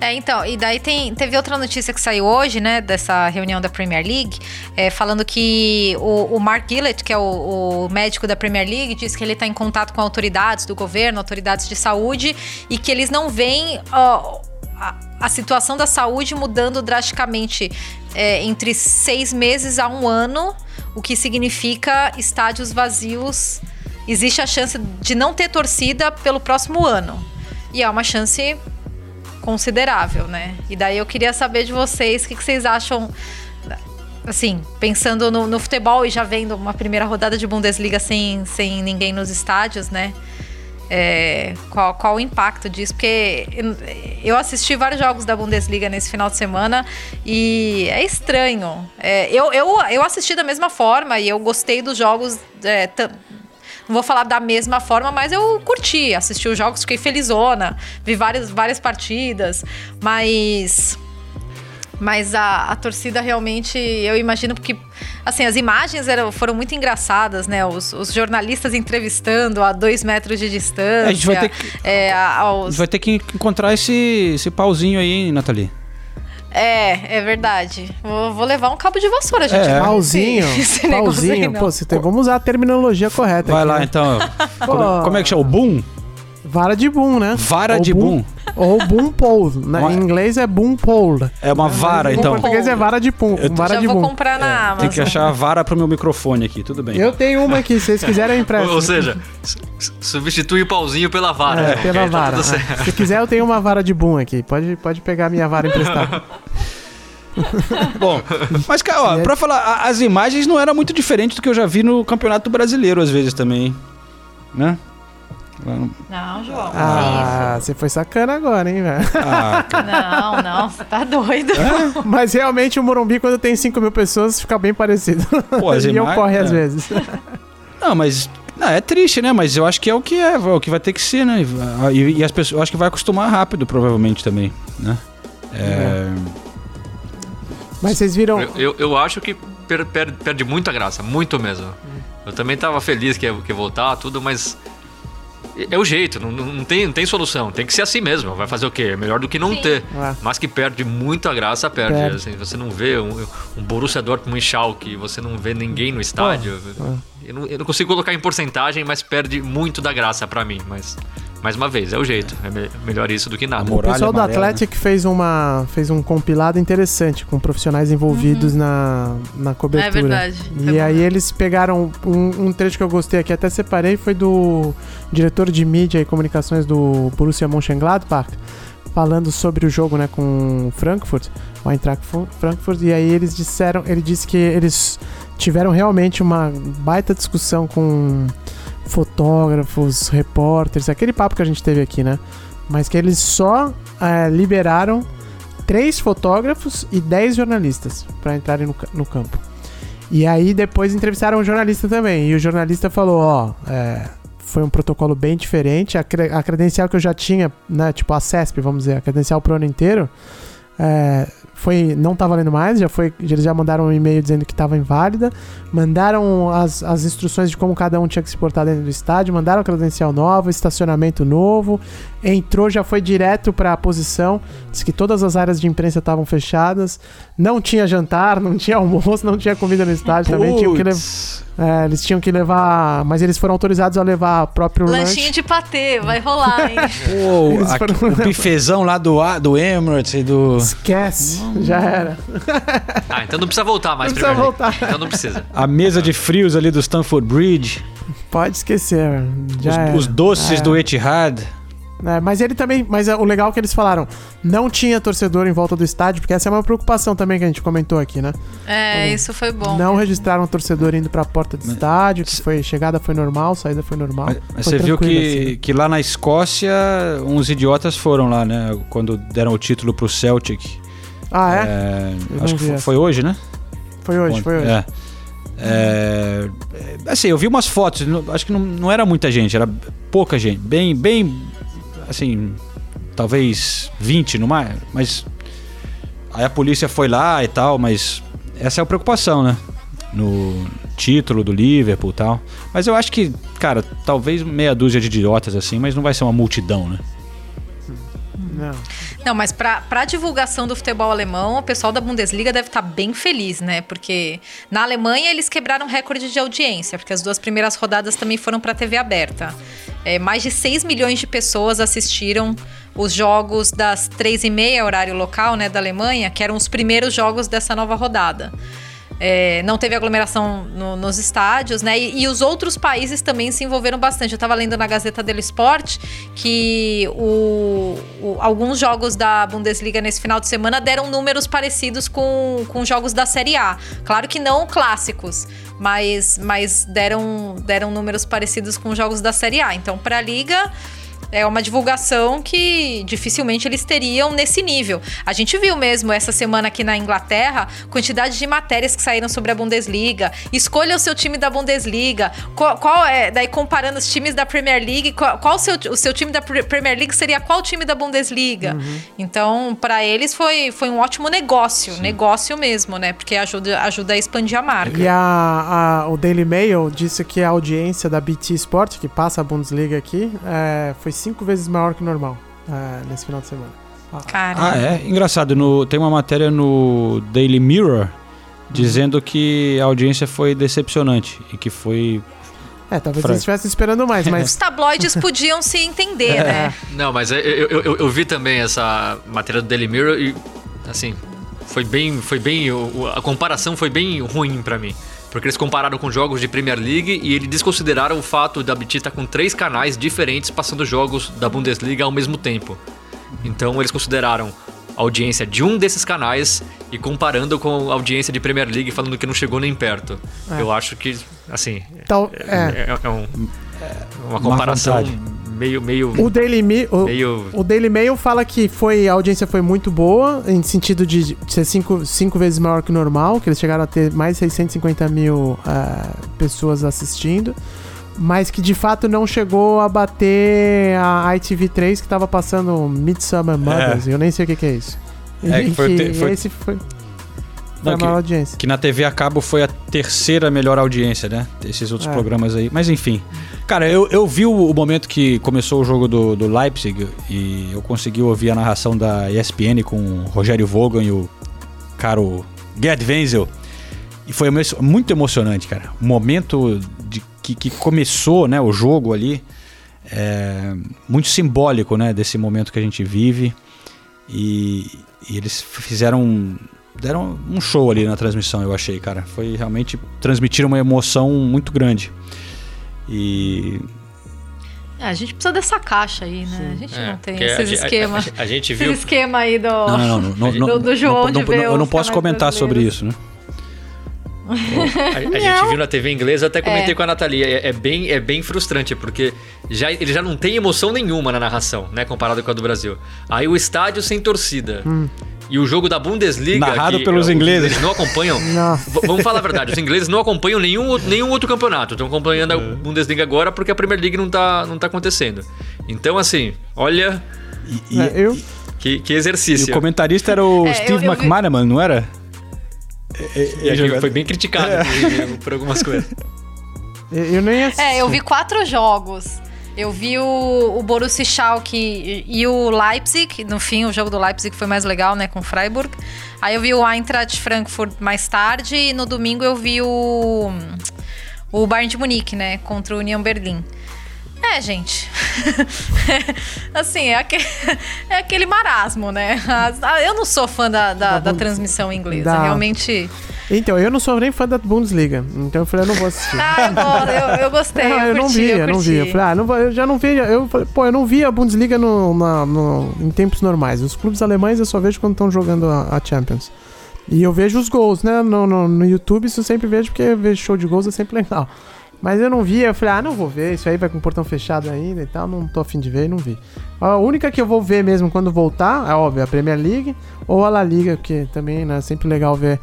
É, então, e daí tem, teve outra notícia que saiu hoje, né, dessa reunião da Premier League, é, falando que o, o Mark Gillett, que é o, o médico da Premier League, disse que ele está em contato com autoridades do governo, autoridades de saúde, e que eles não veem ó, a, a situação da saúde mudando drasticamente é, entre seis meses a um ano, o que significa estádios vazios. Existe a chance de não ter torcida pelo próximo ano. E é uma chance considerável, né? E daí eu queria saber de vocês o que, que vocês acham. Assim, pensando no, no futebol e já vendo uma primeira rodada de Bundesliga sem, sem ninguém nos estádios, né? É, qual, qual o impacto disso? Porque eu- assisti vários jogos da Bundesliga nesse final de semana e é estranho. É, eu, eu, eu assisti da mesma forma e eu gostei dos jogos. é, não vou falar da mesma forma, mas eu curti, assisti os jogos, fiquei felizona, vi várias, várias partidas, mas. Mas a, a torcida realmente, eu imagino porque, assim, as imagens eram, foram muito engraçadas, né? Os, os jornalistas entrevistando a dois metros de distância. A gente vai ter que- é, a- aos, vai ter que encontrar esse, esse pauzinho aí, Nathalie? É, é verdade. Vou, vou levar um cabo de vassoura, gente. É. Pauzinho, esse aí, pauzinho. não. Pô, você tem- vamos usar a terminologia correta Vai aqui, lá né? então. como, como é que chama? O boom? Vara de boom, né? Vara Ou de boom. Ou boom pole. né? Uma- Em inglês é boom pole. É uma vara, Em então. português é vara de pum. Eu- Vara Já de vou boom. comprar na Amazon. Tem que achar a vara pro meu microfone aqui, tudo bem. Eu tenho uma aqui, se vocês quiserem eu empresto. Ou, seja, su- su- substitui o pauzinho pela vara. É, né? pela tá vara. é. certo. Se quiser, eu tenho uma vara de boom aqui. Pode, pode pegar a minha vara emprestada. Bom, mas, cara, ó, pra falar, as imagens não eram muito diferentes do que eu já vi no Campeonato Brasileiro, às vezes também. Né? Não, João. Ah, você foi sacana agora, hein, velho? Ah. Não, não, você tá doido. Mas realmente o Morumbi, quando tem 5 mil pessoas, fica bem parecido. Pô, as e imagens- ocorre às é. vezes. Não, mas. Não, é triste, né? Mas eu acho que é o que é, é o que vai ter que ser, né? E, e as pessoas. Eu acho que vai acostumar rápido, provavelmente, também, né? É. Mas vocês viram. Eu, eu, eu acho que per- per- perde muita graça, muito mesmo. Eu também tava feliz que ia, que ia voltar, tudo, mas. É o jeito, não, não, tem, não tem solução. Tem que ser assim mesmo. Vai fazer o quê? É melhor do que não ter. É. Mas que perde muita graça, perde. Perde. Assim, você não vê um, um Borussia Dortmund em Schalke, você não vê ninguém no estádio. Eu, não, eu não consigo colocar em porcentagem, mas perde muito da graça pra mim. Mas, mais uma vez, é o jeito. É me- melhor isso do que nada. O pessoal do Athletic fez, uma, fez um compilado interessante com profissionais envolvidos na, na cobertura. É verdade. E bom. aí eles pegaram um, um trecho que eu gostei aqui, até separei, foi do diretor de mídia e comunicações do Borussia Mönchengladbach, falando sobre o jogo, né, com o Frankfurt, o Eintracht Fu- Frankfurt, e aí eles disseram, ele disse que eles tiveram realmente uma baita discussão com fotógrafos, repórteres, aquele papo que a gente teve aqui, né? Mas que eles só eh, liberaram três fotógrafos e dez jornalistas para entrarem no, no campo. E aí depois entrevistaram o jornalista também. E o jornalista falou, ó, é, foi um protocolo bem diferente. A, cre- a credencial que eu já tinha, né, tipo a CESP, vamos dizer, a credencial pro ano inteiro, é, foi, não tá valendo mais, já foi, eles já mandaram um e-mail dizendo que estava inválida, mandaram as, as instruções de como cada um tinha que se portar dentro do estádio, mandaram credencial nova, estacionamento novo, entrou, já foi direto para a posição, disse que todas as áreas de imprensa estavam fechadas, não tinha jantar, não tinha almoço, não tinha comida no estádio, também tinham que levar. É, eles tinham que levar, mas eles foram autorizados a levar próprio Lanchinho lanche. de patê, vai rolar, hein? Pô, aqui- foram- o bifezão lá do, do Emirates e do. Esquece, já era. Ah, então não precisa voltar mais Não precisa League. voltar. Então não precisa. A mesa de frios ali do Stanford Bridge. Pode esquecer. Já Os, era. os doces do Etihad. É, mas ele também. Mas é, o legal é que eles falaram: não tinha torcedor em volta do estádio, porque essa é uma preocupação também que a gente comentou aqui, né? É, isso foi bom. Não registraram torcedor indo pra porta do estádio, que foi chegada foi normal, saída foi normal. Mas, mas Foi você viu que, assim. que lá na Escócia, uns idiotas foram lá, né? Quando deram o título pro Celtic. Ah, é? É, acho que foi, foi hoje, né? Foi hoje, foi hoje. É. É, assim, eu vi umas fotos, acho que não, não era muita gente, era pouca gente. Bem, bem, assim, talvez 20 no mais, mas aí a polícia foi lá e tal, mas essa é a preocupação, né? No título do Liverpool e tal. Mas eu acho que, cara, talvez meia dúzia de idiotas assim, mas não vai ser uma multidão, né? Não. Não, mas pra, pra divulgação do futebol alemão, o pessoal da Bundesliga deve estar bem feliz, né? Porque na Alemanha eles quebraram recorde de audiência, porque as duas primeiras rodadas também foram pra TV aberta. É, mais de 6 milhões de pessoas assistiram os jogos das três e meia, horário local, né, da Alemanha, que eram os primeiros jogos dessa nova rodada. É, não teve aglomeração no- nos estádios, né? E, e os outros países também se envolveram bastante. Eu estava lendo na Gazeta dello Sport que o- o- alguns jogos da Bundesliga nesse final de semana deram números parecidos com, com jogos da Série A. Claro que não clássicos, mas, mas deram, deram números parecidos com jogos da Série A. Então, para a Liga. É uma divulgação que dificilmente eles teriam nesse nível. A gente viu mesmo essa semana aqui na Inglaterra quantidade de matérias que saíram sobre a Bundesliga. Escolha o seu time da Bundesliga. Qual, qual é, daí comparando os times da Premier League, qual, qual o, seu, o seu time da Pre- Premier League seria qual time da Bundesliga? Então, para eles foi, foi um ótimo negócio, negócio mesmo, né? Porque ajuda, ajuda a expandir a marca. E a, a- o Daily Mail disse que a audiência da BT Sport, que passa a Bundesliga aqui, é, foi cinco vezes maior que o normal é, nesse final de semana. Cara, Ah, é? Engraçado, no, tem uma matéria no Daily Mirror dizendo que a audiência foi decepcionante e que foi É, talvez Fra- eles estivessem esperando mais, os mas tabloides podiam se entender, né? Não, mas eu, eu, eu- eu vi também essa matéria do Daily Mirror e, assim, foi bem. Foi bem a comparação foi bem ruim pra mim. Porque eles compararam com jogos de Premier League e eles desconsideraram o fato da BT estar com três canais diferentes passando jogos da Bundesliga ao mesmo tempo. Então eles consideraram a audiência de um desses canais e comparando com a audiência de Premier League, falando que não chegou nem perto. É. Eu acho que, assim, tal, é, é, é- é um- uma comparação. Meio, meio, o Daily Mail, o, meio o Daily Mail fala que foi a audiência foi muito boa, em sentido de ser cinco, cinco vezes maior que o normal, que eles chegaram a ter mais de 650 mil ah, pessoas assistindo, mas que de fato não chegou a bater a ITV3 que estava passando Midsummer Mothers, eu nem sei o que, que é isso. É, que E foi- que foi- esse foi, foi Não, a que- maior audiência. que na TV a cabo foi a terceira melhor audiência, né? Esses outros É. programas aí. Mas enfim. Cara, eu, eu vi o, o momento que começou o jogo do, do Leipzig e eu consegui ouvir a narração da ESPN com o Rogério Vogan e o caro Gerd Wenzel. E foi muito emocionante, cara. O momento de que, que começou né, o jogo ali. É muito simbólico, né? Desse momento que a gente vive. E, e eles fizeram deram um show ali na transmissão, eu achei, cara. Foi realmente transmitir uma emoção muito grande. E É, a gente precisa dessa caixa aí, né? A gente É, não tem esses gente- a- esquemas. A, a gente Esse viu. esquema aí do. não, não, não, não, do- do João não, de não, ver eu não os posso comentar sobre isso, né? A, a gente viu na TV inglesa, eu até comentei É. com a Nathalie, é, é bem, é bem frustrante, porque já, ele já não tem emoção nenhuma na narração, né, comparado com a do Brasil. Aí o estádio sem torcida. E o jogo da Bundesliga. Narrado que, pelos ingleses. Eles não acompanham. Vamos falar a verdade, os ingleses não acompanham nenhum, outro- nenhum outro campeonato. Estão acompanhando É. a Bundesliga agora porque a Premier League não tá, não tá acontecendo. Então, assim, olha E, e- É, eu, que, que e exercício. o comentarista era o É, eu- Steve eu vi- McManaman, não era? E aqui foi bem criticado por, por algumas coisas. eu, eu nem assisti. É, eu vi quatro jogos. Eu vi o, o Borussia Schalke e, o Leipzig. No fim, o jogo do Leipzig foi mais legal, né? Com o Freiburg. Aí eu vi o Eintracht Frankfurt mais tarde. E no domingo eu vi o, o Bayern de Munique, né? Contra o Union Berlim. É, gente. assim, é, aque- é aquele marasmo, né? Ah, eu não sou fã da, da, Da transmissão inglesa. Realmente. Então, eu não sou nem fã da Bundesliga, então eu falei, eu não vou assistir. Ah, eu, eu, gostei. Não, eu, eu, não curti, vi, eu eu não vi. Eu falei, ah, não vou- eu já não vi. Eu falei, pô, eu não vi a Bundesliga no, na- no- em tempos normais. Os clubes alemães eu só vejo quando estão jogando a, a Champions. E eu vejo os gols, né? No, no, no YouTube isso eu sempre vejo, porque ver show de gols é sempre legal. Mas eu não vi, eu falei, ah, não vou ver, isso aí vai com o portão fechado ainda e tal, não tô afim de ver e não vi. A única que eu vou ver mesmo quando voltar, é óbvio, a Premier League ou a La Liga, porque também né, é sempre legal ver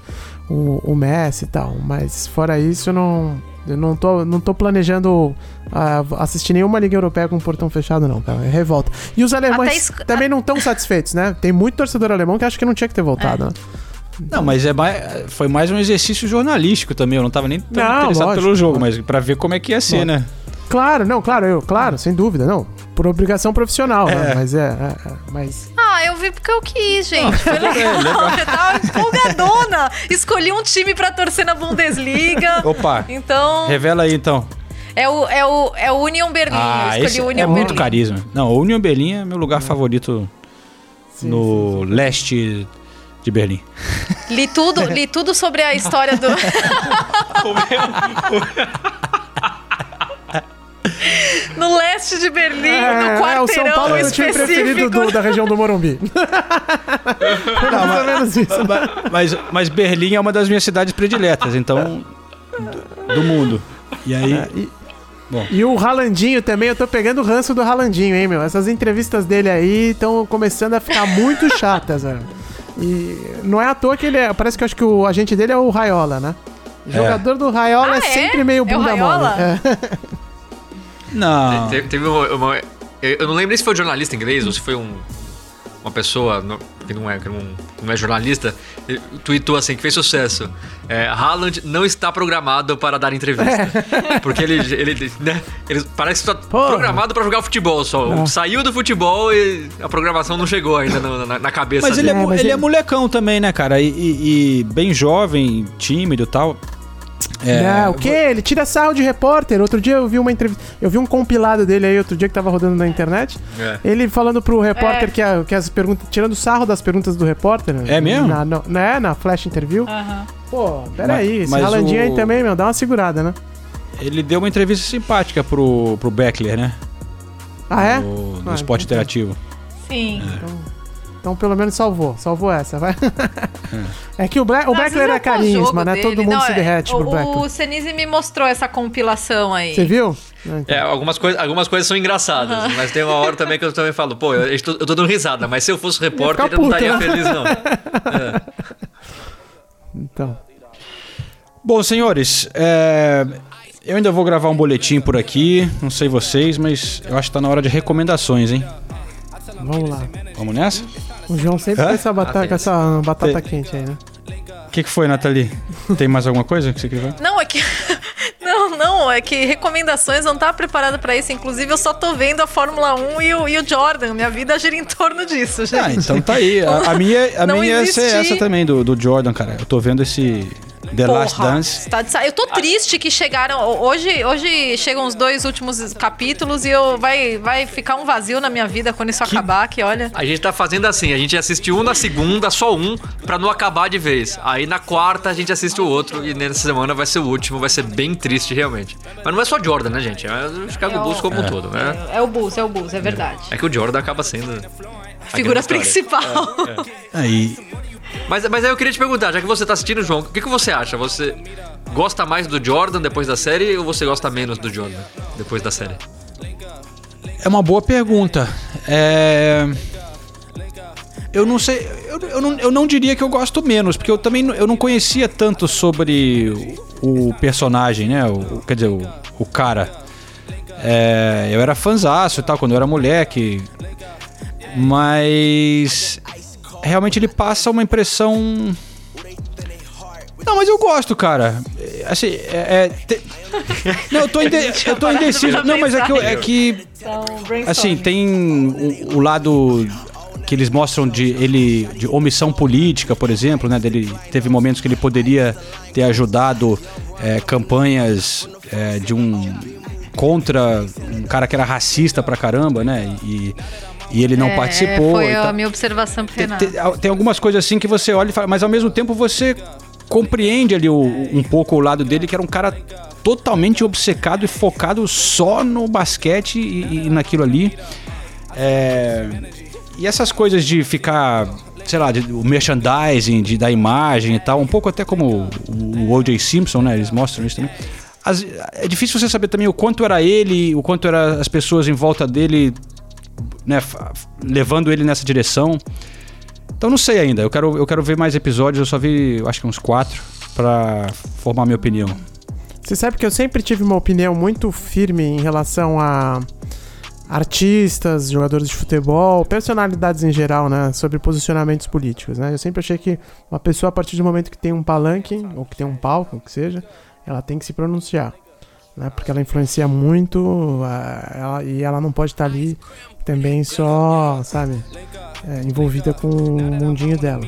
o, o Messi e tal. Mas fora isso, eu não, eu não, tô, não tô planejando ah, assistir nenhuma Liga Europeia com o portão fechado, não, cara. É revolta. E os alemães também não estão satisfeitos, né? Tem muito torcedor alemão que acha que não tinha que ter voltado, né? Não, mas é mais, foi mais um exercício jornalístico também. Eu não tava nem tão Não, interessado lógico, pelo jogo, mas pra ver como é que ia ser, né? Claro, não, claro, eu, claro, sem dúvida, não. Por obrigação profissional, né? É. Mas é, é, é, mas Ah, eu vi porque eu quis, gente. Foi legal. legal. Eu tava empolgadona. Escolhi um time pra torcer na Bundesliga. Opa, Então, revela aí então. é o, é o, é o Union Berlin. Ah, eu escolhi esse o Union é muito Berlin. carisma. Não, o Union Berlim é meu lugar favorito sim, no leste de Berlim. Li tudo, li tudo sobre a história do. no leste de Berlim, É, no é, o São quarteirão Paulo é o time preferido específico. do- da região do Morumbi. Mais ou menos isso. Mas, mas Berlim é uma das minhas cidades prediletas, então. Do, do mundo. E aí. E, Bom. e o Ralandinho também, eu tô pegando o ranço do Ralandinho, hein, meu? Essas entrevistas dele aí estão começando a ficar muito chatas, velho. E não é à toa que ele é. Parece que eu acho que o agente dele é o Raiola, né? O jogador do Raiola Ah, é, é? sempre meio É o bunda mole. Raiola? É. Não. Te- Teve uma, uma- Eu não lembro nem se foi um jornalista inglês ou se foi um, uma pessoa no- que, não é, que não, não é jornalista, ele tweetou assim, que fez sucesso. É, Haaland não está programado para dar entrevista. Porque ele, ele, né, ele parece que está Porra. programado para jogar futebol só. É. Saiu do futebol e a programação não chegou ainda no- na, na cabeça Mas ele, é, dele. mo- mas ele é ele- molecão também, né, cara? E, e- e bem jovem, tímido e tal. É, Não, o quê? Ele tira sarro de repórter. Outro dia eu vi uma entrevista. Eu vi um compilado dele aí outro dia que tava rodando na internet. É. Ele falando pro repórter É. que, a- que as perguntas. Tirando sarro das perguntas do repórter. É mesmo? Na, no- né, na flash interview. Aham. Pô, peraí, Mas- esse Ralandinho aí o- também, meu, dá uma segurada, né? Ele deu uma entrevista simpática pro, pro Beckler, né? Ah, é? No, no Ah, esporte então tá. interativo. Sim. Então pelo menos salvou, salvou essa, vai. É, que o, Ble o Beckler é carisma, né? dele. Todo mundo Não, se é, derrete pro o, Beckler. O Senise me mostrou essa compilação aí. Você viu? Então. É, algumas, coisas, algumas coisas são engraçadas, mas tem uma hora também que eu também falo, pô, eu, estou- eu tô dando risada, mas se eu fosse repórter, ficar eu não estaria né? feliz, não. Então. Bom, senhores, é, eu ainda vou gravar um boletim por aqui. Não sei vocês, mas eu acho que tá na hora de recomendações, hein? Vamos lá. Vamos nessa? O João sempre Hã? com essa batata, tem. com essa batata Tem. quente aí, né? O que, que foi, Nathalie? Tem mais alguma coisa que você quer falar? Não, é que. Não, não, é que recomendações eu não tava preparada pra isso. Inclusive, eu só tô vendo a Fórmula 1 e o, e o Jordan. Minha vida gira em torno disso, gente. Ah, então tá aí. A, a minha, a Não minha ia ser existi. essa também, do, do Jordan, cara. Eu tô vendo esse The Last Porra, Dance. tá de Eu tô triste que chegaram. Hoje, hoje chegam os dois últimos capítulos e eu vai, vai ficar um vazio na minha vida quando isso acabar. Que olha. A gente tá fazendo assim, a gente assiste um na segunda, só um, pra não acabar de vez. Aí na quarta a gente assiste o outro e nessa semana vai ser o último, vai ser bem triste realmente. Mas não é só Jordan, né, gente? É o Chicago É o- Bulls como um todo, né? É o Bulls, é o Bulls, é verdade. É que o Jordan acaba sendo a Figura grande história. principal. Aí. Mas, mas aí eu queria te perguntar, já que você tá assistindo, João, o que, que você acha? Você gosta mais do Jordan depois da série ou você gosta menos do Jordan depois da série? É uma boa pergunta. É... Eu não sei, eu, eu não, eu não diria que eu gosto menos, porque eu também eu não conhecia tanto sobre o, o personagem, né? O, quer dizer, o, o cara. É, eu era fanzaço e tal quando eu era moleque, mas realmente ele passa uma impressão. Não, mas eu gosto, cara. É, Assim, é, é, te- Não, eu tô, inde... eu tô indeciso. Não, mas é que, é que Então, Assim, tem o, o lado que eles mostram de ele de omissão política, por exemplo, né? Dele teve momentos que ele poderia ter ajudado é, campanhas é, de um contra um cara que era racista pra caramba, né? E, e ele não participou. Foi a minha observação pro Tem, tem- tem algumas coisas assim que você olha e fala, mas ao mesmo tempo você compreende ali o- um pouco o lado dele, que era um cara totalmente obcecado e focado só no basquete e, e naquilo ali. É, e essas coisas de ficar, sei lá, de, o merchandising, de, da imagem e tal, um pouco até como o, o O.J. Simpson, né? Eles mostram isso também. As- é difícil você saber também o quanto era ele, o quanto eram as pessoas em volta dele, né, levando ele nessa direção. Então não sei ainda. Eu quero, eu quero ver mais episódios. Eu só vi, acho que uns quatro pra formar minha opinião. Você sabe que eu sempre tive uma opinião muito firme em relação a artistas, jogadores de futebol, personalidades em geral, né, sobre posicionamentos políticos, né? Eu sempre achei que uma pessoa a partir do momento que tem um palanque ou que tem um palco, o que seja, ela tem que se pronunciar, né? Porque ela influencia muito ela- e ela não pode estar ali também só, sabe, é, envolvida com o mundinho dela.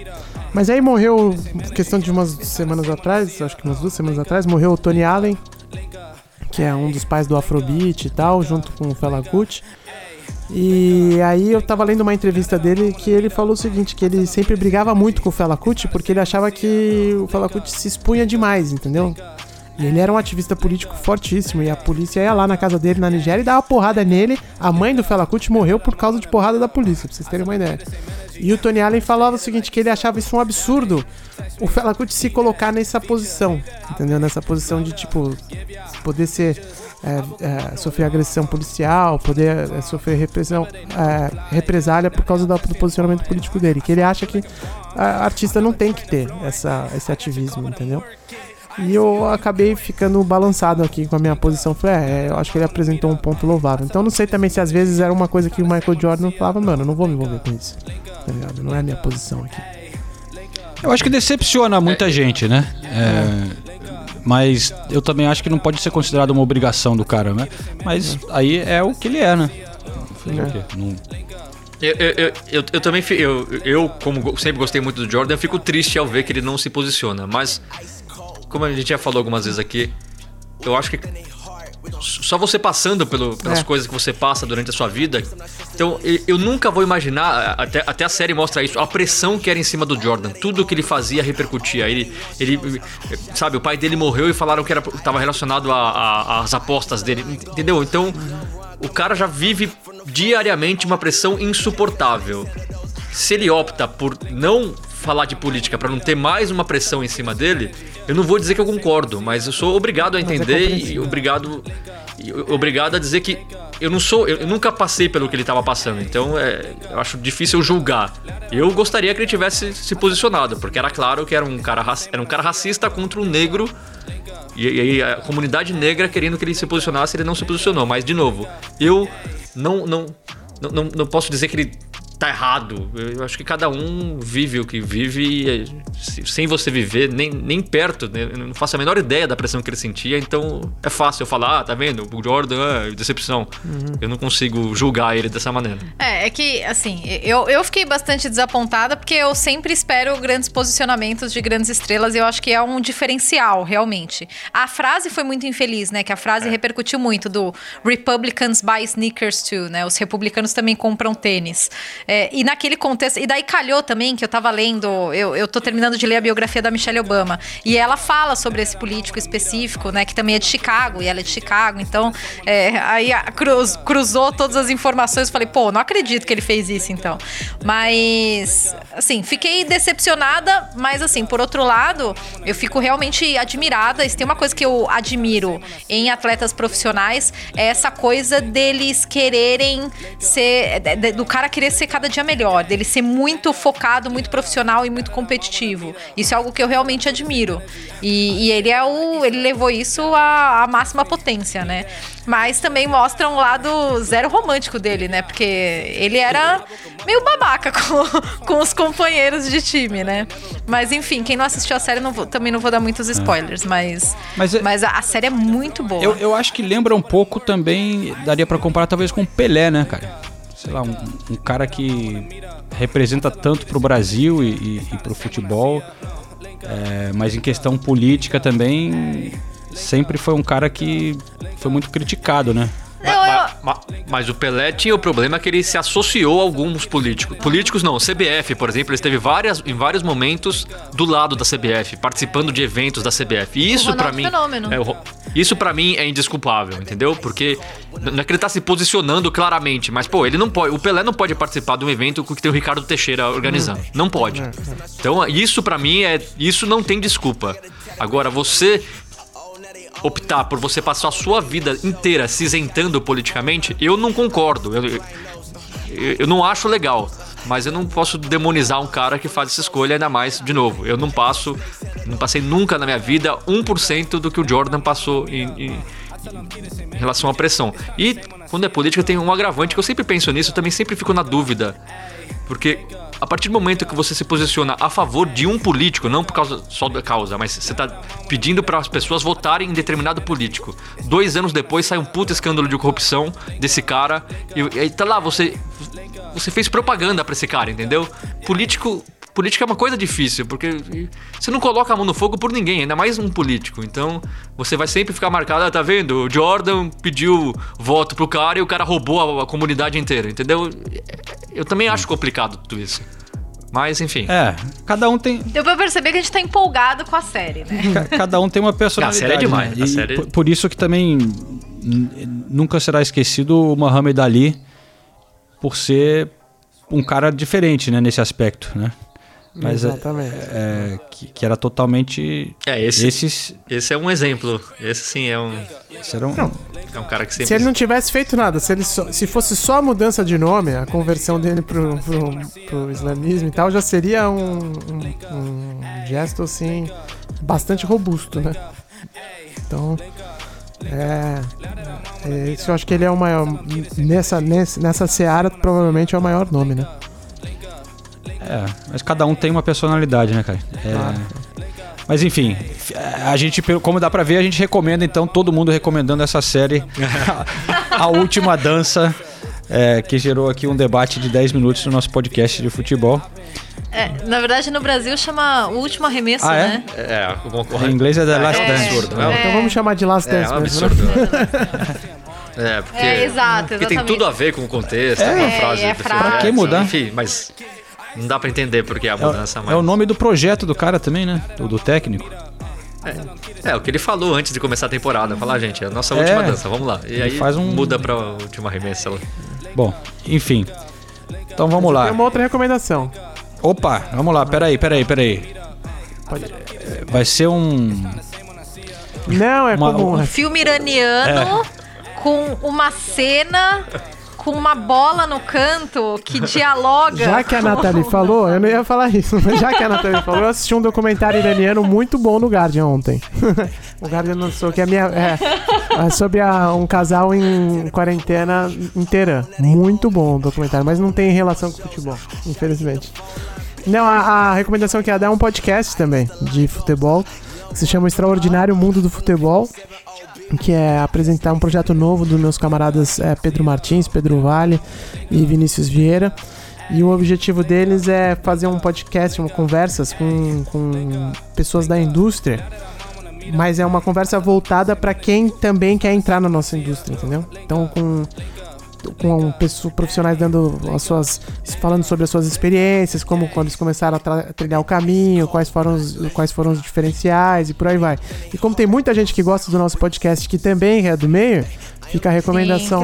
Mas aí morreu, questão de umas semanas atrás, acho que umas duas semanas atrás, morreu o Tony Allen, que é um dos pais do Afrobeat e tal, junto com o Fela Kuti. E aí eu tava lendo uma entrevista dele que ele falou o seguinte, que ele sempre brigava muito com o Fela Kuti porque ele achava que o Fela Kuti se expunha demais, entendeu? E ele era um ativista político fortíssimo e a polícia ia lá na casa dele na Nigéria e dava porrada nele. A mãe do Fela Kuti morreu por causa de porrada da polícia, pra vocês terem uma ideia. E o Tony Allen falava o seguinte, que ele achava isso um absurdo, o Fela Kuti se colocar nessa posição, entendeu? Nessa posição de, tipo, poder ser... é, é, sofrer agressão policial, poder é, sofrer é, represália por causa da- do posicionamento político dele. Que ele acha que a artista não tem que ter essa, esse ativismo, entendeu? E eu acabei ficando balançado aqui com a minha posição. Falei, é, eu acho que ele apresentou um ponto louvável. Então não sei também se às vezes era uma coisa que o Michael Jordan falava, mano, eu não vou me envolver com isso. Tá ligado? Não é a minha posição aqui. Eu acho que decepciona muita gente, né? É, mas eu também acho que não pode ser considerado uma obrigação do cara, né? Mas aí é o que ele é, né? Fazer o quê? Não- Eu, eu, eu, eu, eu também, eu, eu, como sempre gostei muito do Jordan, eu fico triste ao ver que ele não se posiciona. Mas, como a gente já falou algumas vezes aqui, eu acho que só você passando pelo- pelas É. coisas que você passa durante a sua vida. Então, eu, nunca vou imaginar, até, até a série mostra isso, a pressão que era em cima do Jordan. Tudo que ele fazia repercutia. Ele, ele sabe, o pai dele morreu e falaram que estava relacionado às apostas dele, entendeu? Então, o cara já vive diariamente uma pressão insuportável. Se ele opta por não falar de política para não ter mais uma pressão em cima dele, eu não vou dizer que eu concordo, mas eu sou obrigado a é entender e compreensível. obrigado e obrigado a dizer que eu não sou, eu, nunca passei pelo que ele estava passando, então é, eu acho difícil eu julgar. Eu gostaria que ele tivesse se posicionado, porque era claro que era um cara, era um cara racista contra um negro e, e a comunidade negra querendo que ele se posicionasse, ele não se posicionou. Mas, de novo, eu não, não, não, não, não posso dizer que ele tá errado. Eu acho que cada um vive o que vive e eh, se- sem você viver nem, nem perto, né? eu não faço a menor ideia da pressão que ele sentia, então é fácil eu falar, ah, tá vendo? O Jordan, é decepção. Eu não consigo julgar ele dessa maneira. É, é que, assim, eu, eu fiquei bastante desapontada porque eu sempre espero grandes posicionamentos de grandes estrelas e eu acho que é um diferencial, realmente. A frase foi muito infeliz, né? Que a frase repercutiu muito do Republicans buy sneakers too, né? Os republicanos também compram tênis. É, e naquele contexto, e daí calhou também que eu tava lendo, eu, eu tô terminando de ler a biografia da Michelle Obama, e ela fala sobre esse político específico, né? Que também é de Chicago, e ela é de Chicago, então é, aí cruz- cruzou todas as informações, falei, pô, não acredito que ele fez isso então. Mas, assim, fiquei decepcionada, mas assim, por outro lado, eu fico realmente admirada. Se tem uma coisa que eu admiro em atletas profissionais, é essa coisa deles quererem ser. do cara querer ser cada dia melhor, dele ser muito focado, muito profissional e muito competitivo. Isso é algo que eu realmente admiro. E, e ele é o. ele levou isso à, à máxima potência, né? Mas também mostra um lado zero romântico dele, né? Porque ele era meio babaca com, com os companheiros de time, né? Mas enfim, quem não assistiu a série, não vou- também não vou dar muitos spoilers, mas, Mas é- mas a, a série é muito boa. Eu, eu acho que lembra um pouco também, daria pra comparar talvez com Pelé, né, cara? Sei lá, um, um cara que representa tanto pro Brasil e, e, e pro futebol, é, mas em questão política também sempre foi um cara que foi muito criticado, né? Mas o Pelé tinha o problema que ele se associou a alguns políticos. Políticos não, CBF, por exemplo, ele esteve várias, em vários momentos do lado da CBF, participando de eventos da CBF. E isso pra mim, é, isso para mim é indesculpável, entendeu? Porque não é que ele tá se posicionando claramente, mas pô, ele não pode, o Pelé não pode participar de um evento que tem o Ricardo Teixeira organizando. Não pode. Então, isso pra mim é, isso não tem desculpa. Agora você optar por você passar a sua vida inteira se isentando politicamente, eu não concordo. Eu, eu, eu não acho legal. Mas eu não posso demonizar um cara que faz essa escolha, ainda mais, de novo. Eu não passo, não passei nunca na minha vida 1% do que o Jordan passou em, em- em relação à pressão. E quando é política tem um agravante que eu sempre penso nisso, eu também sempre fico na dúvida. Porque a partir do momento que você se posiciona a favor de um político, não por causa só da causa, mas você tá pedindo para as pessoas votarem em determinado político. Dois anos depois sai um puta escândalo de corrupção desse cara. E, aí tá lá, você. Você fez propaganda pra esse cara, entendeu? Político. Política é uma coisa difícil, porque você não coloca a mão no fogo por ninguém, ainda mais um político. Então, você vai sempre ficar marcado, ah, tá vendo? O Jordan pediu voto pro cara e o cara roubou a, a comunidade inteira, entendeu? Eu também acho complicado tudo isso. Mas, enfim. É, cada um tem, Deu pra perceber que a gente tá empolgado com a série, né? ca- cada um tem uma personalidade. A série é demais, né? a série- por, por isso que também nunca será esquecido o Muhammad Ali por ser um cara diferente, né, nesse aspecto, né? Mas é- Exatamente. é, que, que era totalmente É, esse- esses, Esse é um exemplo. Esse sim é um, esses eram é um cara que sempre. Se ele não tivesse feito nada, se, ele só- se fosse só a mudança de nome, a conversão dele pro, pro, pro islamismo e tal, já seria um, um- um gesto, assim, bastante robusto, né? Então, é, é, Isso eu acho que ele é o maior. Nessa, nesse- nessa seara, provavelmente é o maior nome, né? É, mas cada um tem uma personalidade, né, cara? É, Claro. Mas enfim, a gente, como dá pra ver, a gente recomenda então, todo mundo recomendando essa série, A, A Última Dança, é, que gerou aqui um debate de 10 minutos no nosso podcast de futebol. É, na verdade, no Brasil chama o último arremesso, Ah, é? né? É, o Em inglês é The Last é um Dance. absurdo, né? Então vamos chamar de Last É, Dance é um mesmo, né? absurdo. É, porque. É, exato, Porque tem tudo a ver com o contexto, é, uma É, frase. é do frase. Pra que mudar? Enfim, mas. Não dá pra entender porque é a mudança, mas. É o nome do projeto do cara também, né? Do, do técnico. É, o que ele falou antes de começar a temporada. Falar, ah, gente, é a nossa É. última dança, vamos lá. E aí faz um- muda pra última remessa lá. Bom, enfim. Então vamos Tem lá. uma outra recomendação. Opa, vamos lá, peraí, peraí, peraí. É, Vai ser um. Não, é Uma- comum. Um filme iraniano É. com uma cena com uma bola no canto que dialoga. Já que a Nathalie falou, eu não ia falar isso, mas já que a Nathalie falou, eu assisti um documentário iraniano muito bom no Guardian ontem. o Guardian lançou que é, minha, é, é sobre a- um casal em quarentena inteira. Muito bom o documentário, mas não tem relação com futebol, infelizmente. Não, a, a recomendação que ia dar é um podcast também de futebol, que se chama O Extraordinário Mundo do Futebol que é apresentar um projeto novo dos meus camaradas é, Pedro Martins, Pedro Vale e Vinícius Vieira. E o objetivo deles é fazer um podcast, uma conversas com, com pessoas da indústria, mas é uma conversa voltada para quem também quer entrar na nossa indústria, entendeu? Então com com pessoas profissionais dando as suas falando sobre as suas experiências, como quando eles começaram a, trilhar o caminho, quais foram os quais foram os diferenciais e por aí vai. E como tem muita gente que gosta do nosso podcast que também é do meio, fica a recomendação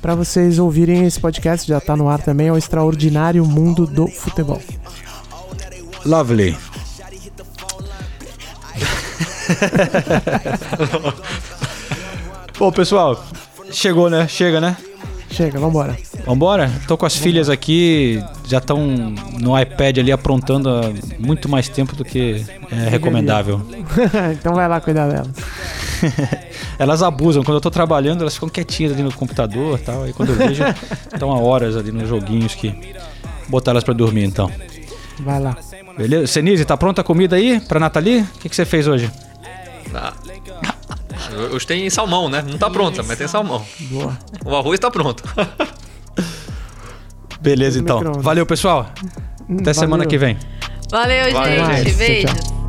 para vocês ouvirem esse podcast, já tá no ar também, é o extraordinário mundo do futebol. Lovely. Bom, pessoal, chegou, né? Chega, né? Chega, vambora. Vambora? Tô com as filhas aqui, já estão no iPad ali aprontando há muito mais tempo do que é recomendável. então vai lá cuidar dela. Elas abusam. Quando eu tô trabalhando, elas ficam quietinhas ali no computador e tal. E quando eu vejo, estão há horas ali nos joguinhos que. Botar elas pra dormir então. Vai lá. Beleza? Senise, tá pronta a comida aí pra Nathalie? O que, que você fez hoje? Ah. Hoje tem salmão, né? Não tá pronta, mas tem salmão. Boa. O arroz tá pronto. Beleza então. Valeu, pessoal. Até semana Valeu. que vem. Valeu, Valeu, gente. gente. Beijos.